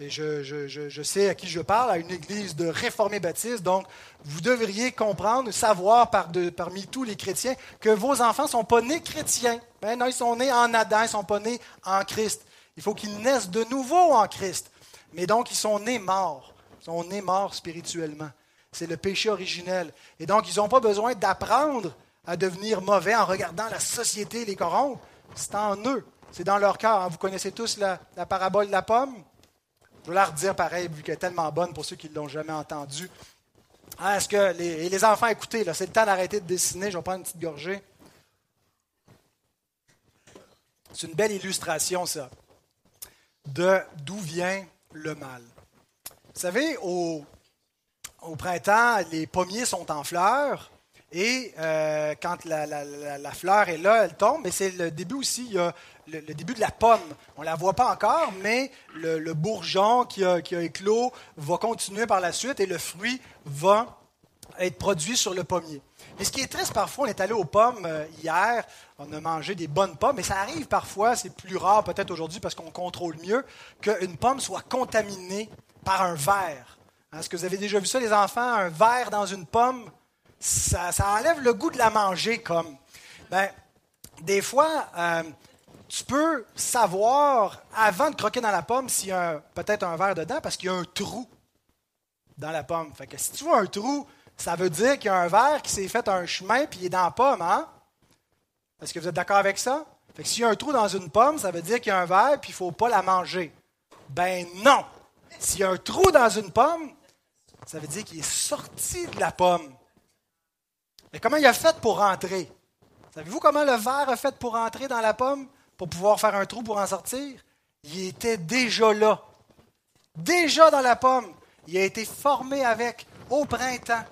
Et je, sais à qui je parle, à une église de réformés baptistes. Donc, vous devriez comprendre, savoir par parmi tous les chrétiens que vos enfants ne sont pas nés chrétiens. Ben non, ils sont nés en Adam, ils ne sont pas nés en Christ. Il faut qu'ils naissent de nouveau en Christ. Mais donc, ils sont nés morts. Ils sont nés morts spirituellement. C'est le péché originel. Et donc, ils n'ont pas besoin d'apprendre à devenir mauvais en regardant la société les corrompre. C'est en eux. C'est dans leur cœur. Vous connaissez tous la parabole de la pomme? Je vais la redire pareil, vu qu'elle est tellement bonne pour ceux qui ne l'ont jamais entendue. Ah, est-ce que les, les enfants, écoutez, c'est le temps d'arrêter de dessiner. Je vais prendre une petite gorgée. C'est une belle illustration, ça, de d'où vient le mal. Vous savez, au, printemps, les pommiers sont en fleurs. Et euh, quand la, fleur est là, elle tombe. Mais c'est le début aussi, il y a le, début de la pomme. On ne la voit pas encore, mais le, bourgeon qui a, éclos va continuer par la suite et le fruit va être produit sur le pommier. Mais ce qui est triste parfois, on est allé aux pommes euh, hier, on a mangé des bonnes pommes, mais ça arrive parfois, c'est plus rare peut-être aujourd'hui parce qu'on contrôle mieux, qu'une pomme soit contaminée par un verre. Est-ce que vous avez déjà vu ça, les enfants, un verre dans une pomme? ça, enlève le goût de la manger comme. Ben, des fois, euh, tu peux savoir, avant de croquer dans la pomme, s'il y a peut-être un verre dedans, parce qu'il y a un trou dans la pomme. Fait que si tu vois un trou, ça veut dire qu'il y a un verre qui s'est fait un chemin puis il est dans la pomme, hein? Est-ce que vous êtes d'accord avec ça? Fait que s'il y a un trou dans une pomme, ça veut dire qu'il y a un verre puis il ne faut pas la manger. Ben non! S'il y a un trou dans une pomme, ça veut dire qu'il est sorti de la pomme. Mais comment il a fait pour rentrer? Savez-vous comment le verre a fait pour rentrer dans la pomme, pour pouvoir faire un trou pour en sortir? Il était déjà là. Déjà dans la pomme. Il a été formé avec au printemps.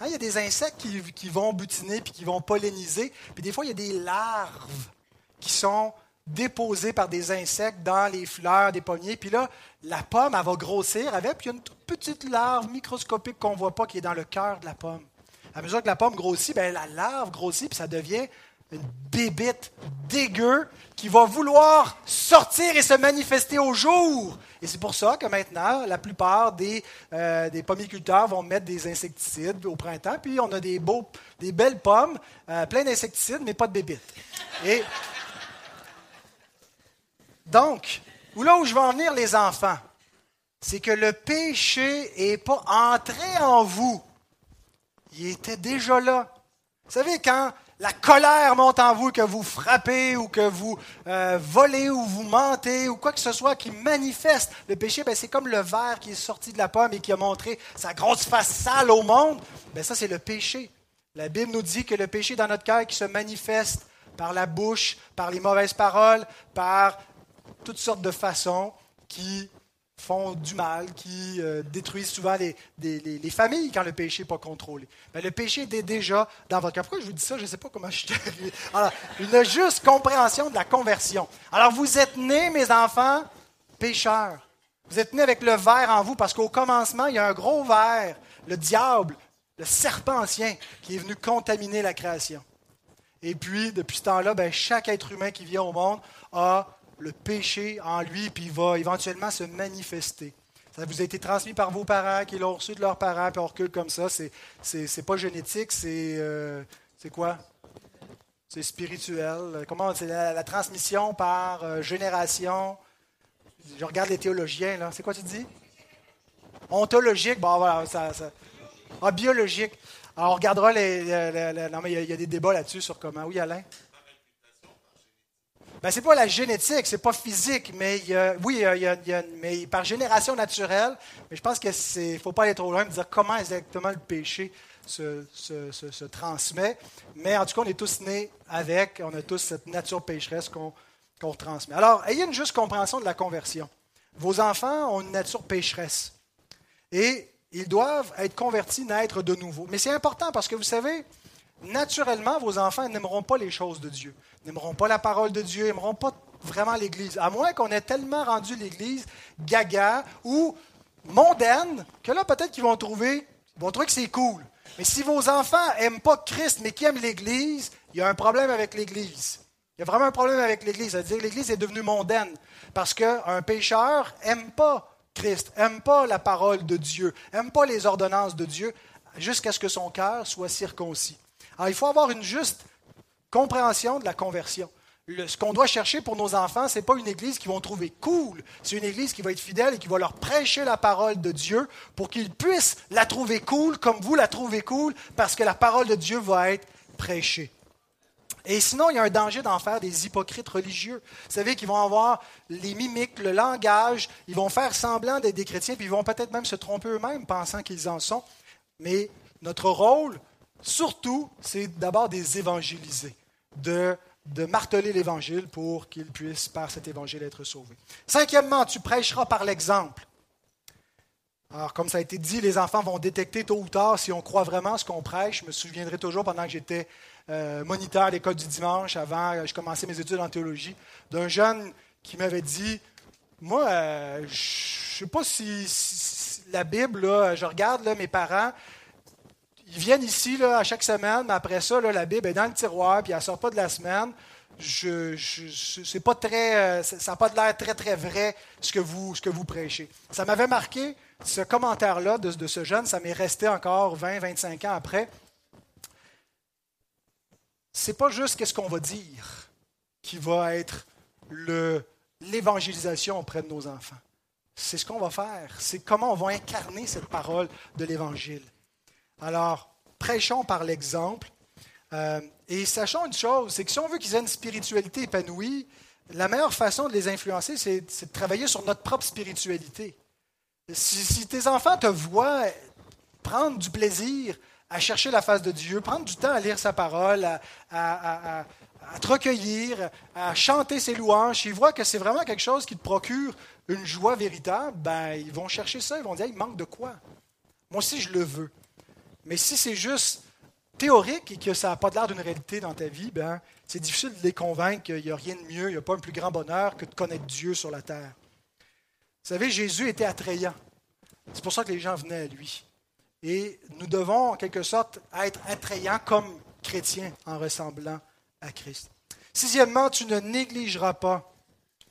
Hein, il y a des insectes qui, vont butiner puis qui vont polliniser. Puis des fois, il y a des larves qui sont déposées par des insectes dans les fleurs des pommiers. Puis là, la pomme, elle va grossir avec. Puis il y a une toute petite larve microscopique qu'on ne voit pas qui est dans le cœur de la pomme à mesure que la pomme grossit, ben, la larve grossit, puis ça devient une bébite dégueu qui va vouloir sortir et se manifester au jour. Et c'est pour ça que maintenant, la plupart des, euh, des pommiculteurs vont mettre des insecticides au printemps, puis on a des, beaux, des belles pommes, euh, plein d'insecticides, mais pas de bébites. Et donc, où là où je vais en venir, les enfants, c'est que le péché n'est pas entré en vous. Il était déjà là. Vous savez, quand la colère monte en vous, que vous frappez ou que vous euh, volez ou vous mentez ou quoi que ce soit qui manifeste le péché, ben c'est comme le verre qui est sorti de la pomme et qui a montré sa grosse face sale au monde. Ben ça, c'est le péché. La Bible nous dit que le péché dans notre cœur qui se manifeste par la bouche, par les mauvaises paroles, par toutes sortes de façons qui font du mal, qui euh, détruisent souvent les, les, familles quand le péché n'est pas contrôlé. Mais le péché est déjà dans votre cœur. Pourquoi je vous dis ça? Je ne sais pas comment je. Alors, une juste compréhension de la conversion. Alors, vous êtes nés, mes enfants, pécheurs. Vous êtes nés avec le verre en vous parce qu'au commencement, il y a un gros verre, le diable, le serpent ancien, qui est venu contaminer la création. Et puis, depuis ce temps-là, ben, chaque être humain qui vient au monde a le péché en lui, puis il va éventuellement se manifester. Ça vous a été transmis par vos parents, qui l'ont reçu de leurs parents, puis on recule comme ça. C'est, pas génétique, c'est, euh, quoi? C'est spirituel. Comment c'est la, transmission par euh, génération. Je regarde les théologiens, là. C'est quoi tu dis? Ontologique, bon voilà, ça. Ah, biologique. Alors, on regardera les. non, mais il y, a des débats là-dessus sur comment. Oui, Alain? Ben, ce n'est pas la génétique, c'est pas physique, mais il y a, oui, il y a, mais par génération naturelle. Mais je pense qu'il ne faut pas aller trop loin de dire comment exactement le péché se, se, se, transmet. Mais en tout cas, on est tous nés avec, on a tous cette nature pécheresse qu'on qu'on transmet. Alors, ayez une juste compréhension de la conversion. Vos enfants ont une nature pécheresse. Et ils doivent être convertis, naître de nouveau. Mais c'est important parce que vous savez, naturellement, vos enfants n'aimeront pas les choses de Dieu, n'aimeront pas la parole de Dieu, n'aimeront pas vraiment l'Église, à moins qu'on ait tellement rendu l'Église gaga ou mondaine que là, peut-être qu'ils vont trouver, vont trouver que c'est cool. Mais si vos enfants n'aiment pas Christ, mais qui aiment l'Église, il y a un problème avec l'Église. Il y a vraiment un problème avec l'Église. C'est-à-dire que l'Église est devenue mondaine parce qu'un pécheur n'aime pas Christ, n'aime pas la parole de Dieu, n'aime pas les ordonnances de Dieu, jusqu'à ce que son cœur soit circoncis. Alors, il faut avoir une juste compréhension de la conversion. ce qu'on doit chercher pour nos enfants, ce n'est pas une église qu'ils vont trouver cool, c'est une église qui va être fidèle et qui va leur prêcher la parole de Dieu pour qu'ils puissent la trouver cool comme vous la trouvez cool, parce que la parole de Dieu va être prêchée. Et sinon, il y a un danger d'en faire des hypocrites religieux. Vous savez qu'ils vont avoir les mimiques, le langage, ils vont faire semblant d'être des chrétiens, puis ils vont peut-être même se tromper eux-mêmes pensant qu'ils en sont. Mais notre rôle, surtout, c'est d'abord des évangéliser, de, marteler l'Évangile pour qu'ils puissent, par cet Évangile, être sauvés. Cinquièmement, tu prêcheras par l'exemple. Alors, comme ça a été dit, les enfants vont détecter tôt ou tard si on croit vraiment ce qu'on prêche. Je me souviendrai toujours pendant que j'étais euh, moniteur à l'école du dimanche, avant que je commençais mes études en théologie, d'un jeune qui m'avait dit Moi, euh, je ne sais pas si, la Bible, je regarde mes parents, ils viennent ici à chaque semaine, mais après ça, la Bible est dans le tiroir, puis elle ne sort pas de la semaine. Je, pas très, euh, ça n'a pas l'air très, très vrai ce que vous, ce prêchez. Ça m'avait marqué, ce commentaire-là de, de, ce jeune, ça m'est resté encore 20, 25 ans après. C'est pas juste qu'est-ce qu'on va dire qui va être l'évangélisation auprès de nos enfants. C'est ce qu'on va faire. C'est comment on va incarner cette parole de l'Évangile. Alors, prêchons par l'exemple. Euh, et sachons une chose, c'est que si on veut qu'ils aient une spiritualité épanouie, la meilleure façon de les influencer, c'est de travailler sur notre propre spiritualité. Si, tes enfants te voient prendre du plaisir à chercher la face de Dieu, prendre du temps à lire sa parole, à, te recueillir, à chanter ses louanges, ils voient que c'est vraiment quelque chose qui te procure une joie véritable, ben, ils vont chercher ça, ils vont dire, il manque de quoi? Moi aussi, je le veux. Mais si c'est juste théorique et que ça n'a pas l'air d'une réalité dans ta vie, ben, c'est difficile de les convaincre qu'il n'y a rien de mieux, il n'y a pas un plus grand bonheur que de connaître Dieu sur la terre. Vous savez, Jésus était attrayant. C'est pour ça que les gens venaient à lui. Et nous devons, en quelque sorte, être attrayants comme chrétiens en ressemblant à Christ. Sixièmement, tu ne négligeras pas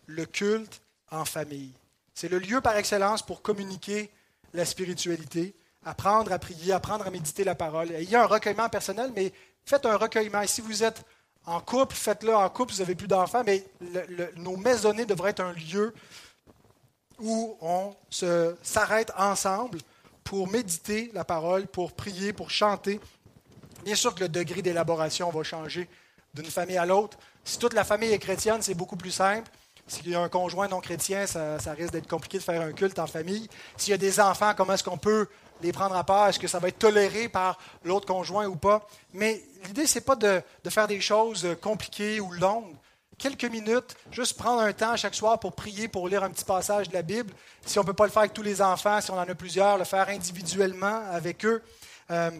le culte en famille. C'est le lieu par excellence pour communiquer la spiritualité, apprendre à prier, apprendre à méditer la parole. Il y a un recueillement personnel, mais faites un recueillement. Et si vous êtes en couple, faites-le en couple, vous n'avez plus d'enfants, mais nos maisonnées devraient être un lieu où on s'arrête ensemble pour méditer la parole, pour prier, pour chanter. Bien sûr que le degré d'élaboration va changer d'une famille à l'autre. Si toute la famille est chrétienne, c'est beaucoup plus simple. S'il y a un conjoint non chrétien, ça, risque d'être compliqué de faire un culte en famille. S'il y a des enfants, comment est-ce qu'on peut les prendre à part? Est-ce que ça va être toléré par l'autre conjoint ou pas? Mais l'idée, ce n'est pas de, faire des choses compliquées ou longues. Quelques minutes, juste prendre un temps chaque soir pour prier, pour lire un petit passage de la Bible. Si on ne peut pas le faire avec tous les enfants, si on en a plusieurs, le faire individuellement avec eux. Euh,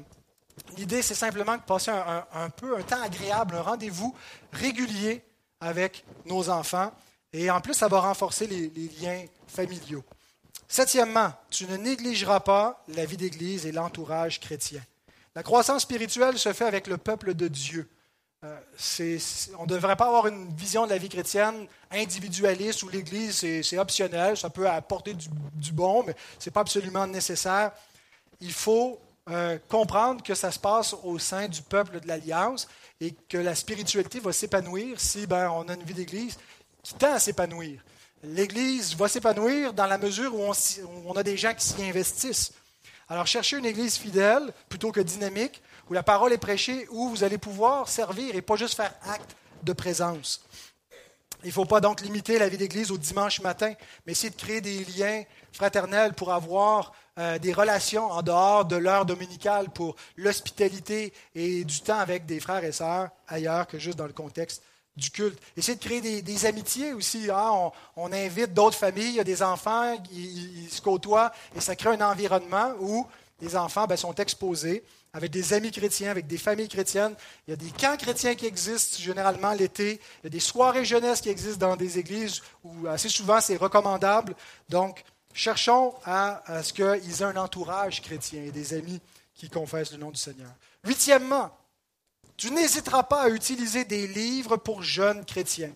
l'idée, c'est simplement de passer un, peu un temps agréable, un rendez-vous régulier avec nos enfants. Et en plus, ça va renforcer les, liens familiaux. Septièmement, tu ne négligeras pas la vie d'Église et l'entourage chrétien. La croissance spirituelle se fait avec le peuple de Dieu. Euh, on ne devrait pas avoir une vision de la vie chrétienne individualiste où l'Église, c'est optionnel, ça peut apporter du, bon, mais ce n'est pas absolument nécessaire. Il faut euh, comprendre que ça se passe au sein du peuple de l'Alliance et que la spiritualité va s'épanouir si ben, on a une vie d'Église qui tend à s'épanouir. L'Église va s'épanouir dans la mesure où on, a des gens qui s'y investissent. Alors cherchez une Église fidèle plutôt que dynamique, où la parole est prêchée, où vous allez pouvoir servir et pas juste faire acte de présence. Il ne faut pas donc limiter la vie d'Église au dimanche matin, mais essayer de créer des liens fraternels pour avoir euh, des relations en dehors de l'heure dominicale pour l'hospitalité et du temps avec des frères et sœurs ailleurs que juste dans le contexte du culte. Essayer de créer des, amitiés aussi. Hein. On, invite d'autres familles, il y a des enfants, ils, se côtoient et ça crée un environnement où les enfants ben, sont exposés avec des amis chrétiens, avec des familles chrétiennes. Il y a des camps chrétiens qui existent généralement l'été. Il y a des soirées jeunesse qui existent dans des églises où assez souvent c'est recommandable. Donc, cherchons à ce qu'ils aient un entourage chrétien et des amis qui confessent le nom du Seigneur. Huitièmement, tu n'hésiteras pas à utiliser des livres pour jeunes chrétiens.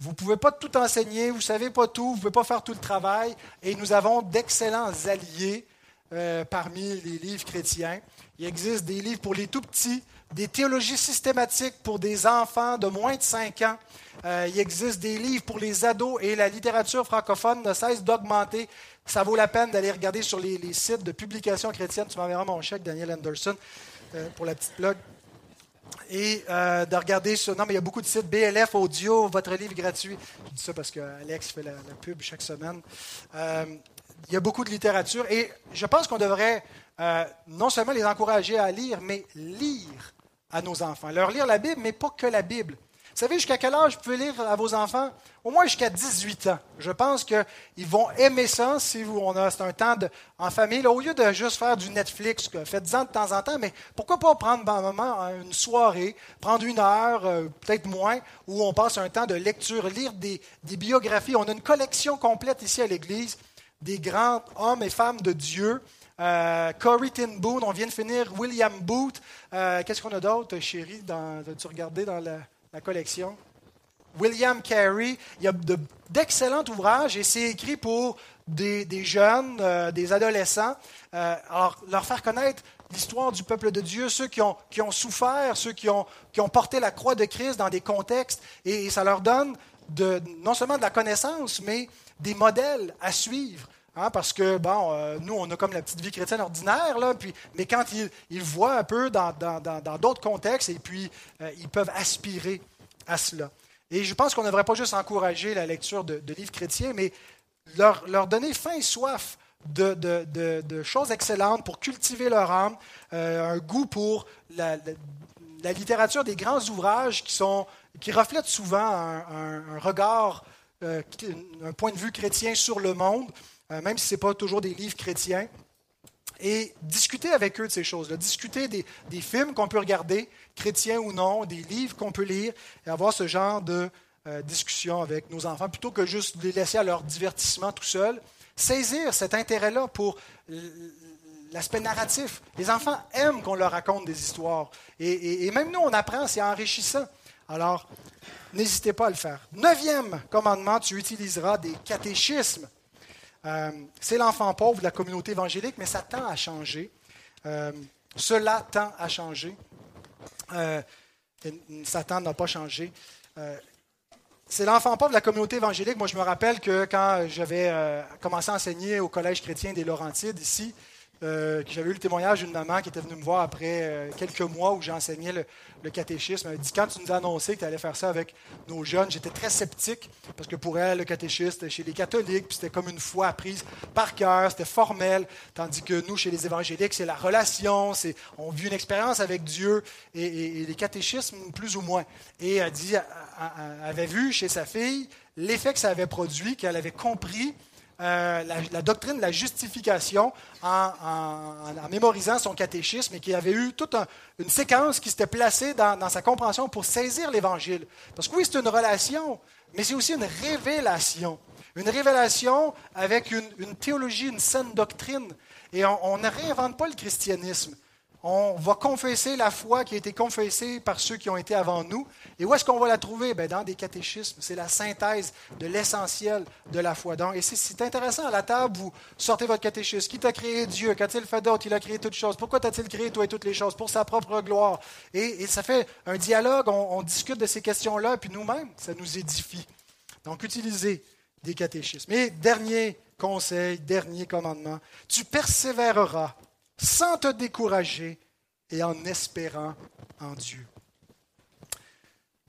Vous ne pouvez pas tout enseigner, vous ne savez pas tout, vous ne pouvez pas faire tout le travail, et nous avons d'excellents alliés euh, parmi les livres chrétiens. Il existe des livres pour les tout petits, des théologies systématiques pour des enfants de moins de 5 ans. Euh, il existe des livres pour les ados et la littérature francophone ne cesse d'augmenter. Ça vaut la peine d'aller regarder sur les, sites de publication chrétienne. Tu m'enverras mon chèque, Daniel Anderson, euh, pour la petite blog et euh, de regarder sur. Non, mais il y a beaucoup de sites. BLF Audio, votre livre gratuit. Je dis ça parce qu'Alex fait la, pub chaque semaine. Euh, il y a beaucoup de littérature et je pense qu'on devrait euh, non seulement les encourager à lire, mais lire à nos enfants. Leur lire la Bible, mais pas que la Bible. Vous savez jusqu'à quel âge vous pouvez lire à vos enfants? Au moins jusqu'à 18 ans. Je pense qu'ils vont aimer ça si on a, un temps en famille. au lieu de juste faire du Netflix, faites-en de temps en temps, mais pourquoi pas prendre un moment, une soirée, prendre une heure, euh, peut-être moins, où on passe un temps de lecture, lire des, biographies. On a une collection complète ici à l'Église des grands hommes et femmes de Dieu. Euh, Corey Ten Boone, on vient de finir William Booth. Euh, qu'est-ce qu'on a d'autre, chérie? Dans, as-tu regardé dans la la collection. William Carey, il y a d'excellents ouvrages et c'est écrit pour des, jeunes, euh, des adolescents. Euh, alors, leur faire connaître l'histoire du peuple de Dieu, ceux qui ont, souffert, ceux qui ont, porté la croix de Christ dans des contextes, et, ça leur donne de, non seulement de la connaissance, mais des modèles à suivre. Hein, parce que, bon, euh, nous, on a comme la petite vie chrétienne ordinaire, là, puis, mais quand ils, voient un peu dans, d'autres contextes, et puis euh, ils peuvent aspirer à cela. Et je pense qu'on ne devrait pas juste encourager la lecture de, livres chrétiens, mais leur, leur, donner faim et soif de, choses excellentes pour cultiver leur âme, euh, un goût pour la, littérature des grands ouvrages qui, sont, qui reflètent souvent un, regard, un point de vue chrétien sur le monde. Euh, même si ce n'est pas toujours des livres chrétiens, et discuter avec eux de ces choses-là, discuter des, films qu'on peut regarder, chrétiens ou non, des livres qu'on peut lire, et avoir ce genre de euh, discussion avec nos enfants, plutôt que juste les laisser à leur divertissement tout seuls. Saisir cet intérêt-là pour l'aspect narratif. Les enfants aiment qu'on leur raconte des histoires. Et, et, même nous, on apprend, c'est enrichissant. Alors, n'hésitez pas à le faire. Neuvième commandement, tu utiliseras des catéchismes. Euh, c'est l'enfant pauvre de la communauté évangélique, mais ça tend à changer. Euh, cela tend à changer. Euh, Satan n'a pas changé. c'est l'enfant pauvre de la communauté évangélique. Moi, je me rappelle que quand j'avais commencé à enseigner au Collège chrétien des Laurentides, ici, euh, j'avais eu le témoignage d'une maman qui était venue me voir après euh, quelques mois où j'enseignais le, le, catéchisme. Elle m'a dit Quand tu nous as annoncé que tu allais faire ça avec nos jeunes, j'étais très sceptique parce que pour elle, le catéchisme, chez les catholiques, c'était comme une foi apprise par cœur, c'était formel. Tandis que nous, chez les évangéliques, c'est la relation, c'est, on vit une expérience avec Dieu et, les catéchismes, plus ou moins. Et elle dit elle avait vu chez sa fille l'effet que ça avait produit, qu'elle avait compris euh, la, doctrine de la justification en, mémorisant son catéchisme et qui avait eu toute une séquence qui s'était placée dans, sa compréhension pour saisir l'Évangile. Parce que oui, c'est une relation, mais c'est aussi une révélation. Une révélation avec une, théologie, une saine doctrine. Et on ne réinvente pas le christianisme on va confesser la foi qui a été confessée par ceux qui ont été avant nous. Et où est-ce qu'on va la trouver? Ben, Dans des catéchismes. C'est la synthèse de l'essentiel de la foi. Donc, et c'est intéressant, à la table, vous sortez votre catéchisme. Qui t'a créé Dieu? Qu'a-t-il fait d'autre? Il a créé toutes choses. Pourquoi t'a-t-il créé toi et toutes les choses? Pour sa propre gloire. Et, ça fait un dialogue, on, on discute de ces questions-là, puis nous-mêmes, ça nous édifie. Donc, utilisez des catéchismes. Et dernier conseil, dernier commandement, tu persévéreras sans te décourager et en espérant en Dieu.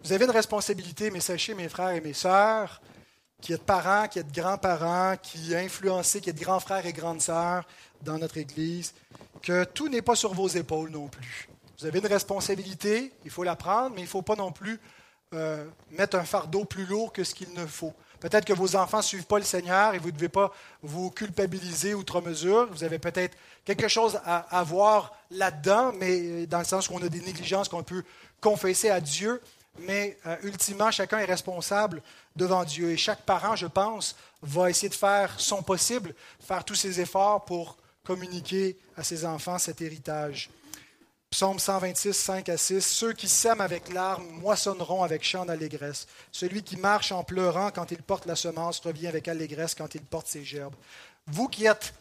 Vous avez une responsabilité, mais sachez, mes frères et mes sœurs, qui êtes parents, qui êtes grands-parents, qui influencez, qui êtes grands frères et grandes sœurs dans notre Église, que tout n'est pas sur vos épaules non plus. Vous avez une responsabilité, il faut la prendre, mais il ne faut pas non plus euh, mettre un fardeau plus lourd que ce qu'il ne faut. Peut-être que vos enfants ne suivent pas le Seigneur et vous ne devez pas vous culpabiliser outre mesure. Vous avez peut-être quelque chose à, voir là-dedans, mais dans le sens où on a des négligences qu'on peut confesser à Dieu. Mais euh, ultimement, chacun est responsable devant Dieu. Et chaque parent, je pense, va essayer de faire son possible, faire tous ses efforts pour communiquer à ses enfants cet héritage. Psaume 126, 5 à 6. Ceux qui sèment avec larmes moissonneront avec chant d'allégresse. Celui qui marche en pleurant quand il porte la semence revient avec allégresse quand il porte ses gerbes. Vous qui êtes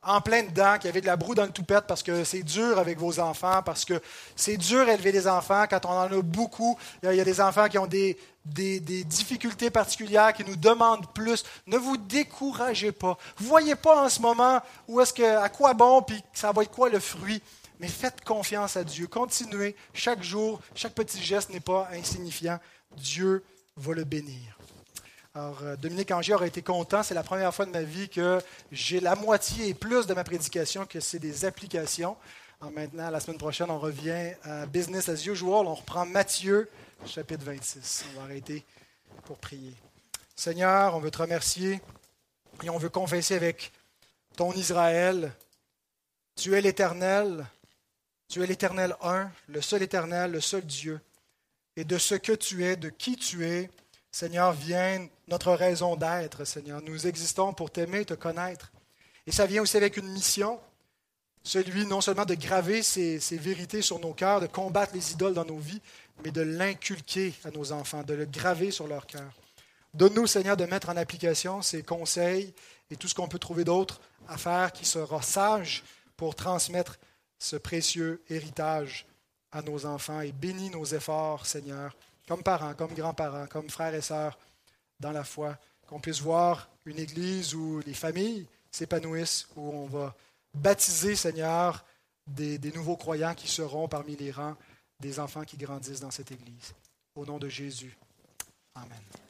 en plein dedans, qui avez de la broue dans le toupette parce que c'est dur avec vos enfants, parce que c'est dur élever des enfants quand on en a beaucoup. Il y a des enfants qui ont des, difficultés particulières, qui nous demandent plus. Ne vous découragez pas. Vous voyez pas en ce moment où est-ce que, à quoi bon, puis ça va être quoi le fruit mais faites confiance à Dieu. Continuez chaque jour, chaque petit geste n'est pas insignifiant. Dieu va le bénir. Alors, euh, Dominique Angier aurait été content. C'est la première fois de ma vie que j'ai la moitié et plus de ma prédication que c'est des applications. Alors maintenant, la semaine prochaine, on revient à Business as usual. On reprend Matthieu, chapitre 26. On va arrêter pour prier. Seigneur, on veut te remercier et on veut confesser avec ton Israël. Tu es l'Éternel, tu es l'éternel un, le seul éternel, le seul Dieu. Et de ce que tu es, de qui tu es, Seigneur, vient notre raison d'être, Seigneur. Nous existons pour t'aimer te connaître. Et ça vient aussi avec une mission, celui non seulement de graver ces, ces, vérités sur nos cœurs, de combattre les idoles dans nos vies, mais de l'inculquer à nos enfants, de le graver sur leur cœur. Donne-nous, Seigneur, de mettre en application ces conseils et tout ce qu'on peut trouver d'autre à faire qui sera sage pour transmettre ce précieux héritage à nos enfants et bénis nos efforts, Seigneur, comme parents, comme grands-parents, comme frères et sœurs dans la foi, qu'on puisse voir une église où les familles s'épanouissent, où on va baptiser, Seigneur, des, nouveaux croyants qui seront parmi les rangs des enfants qui grandissent dans cette église. Au nom de Jésus. Amen.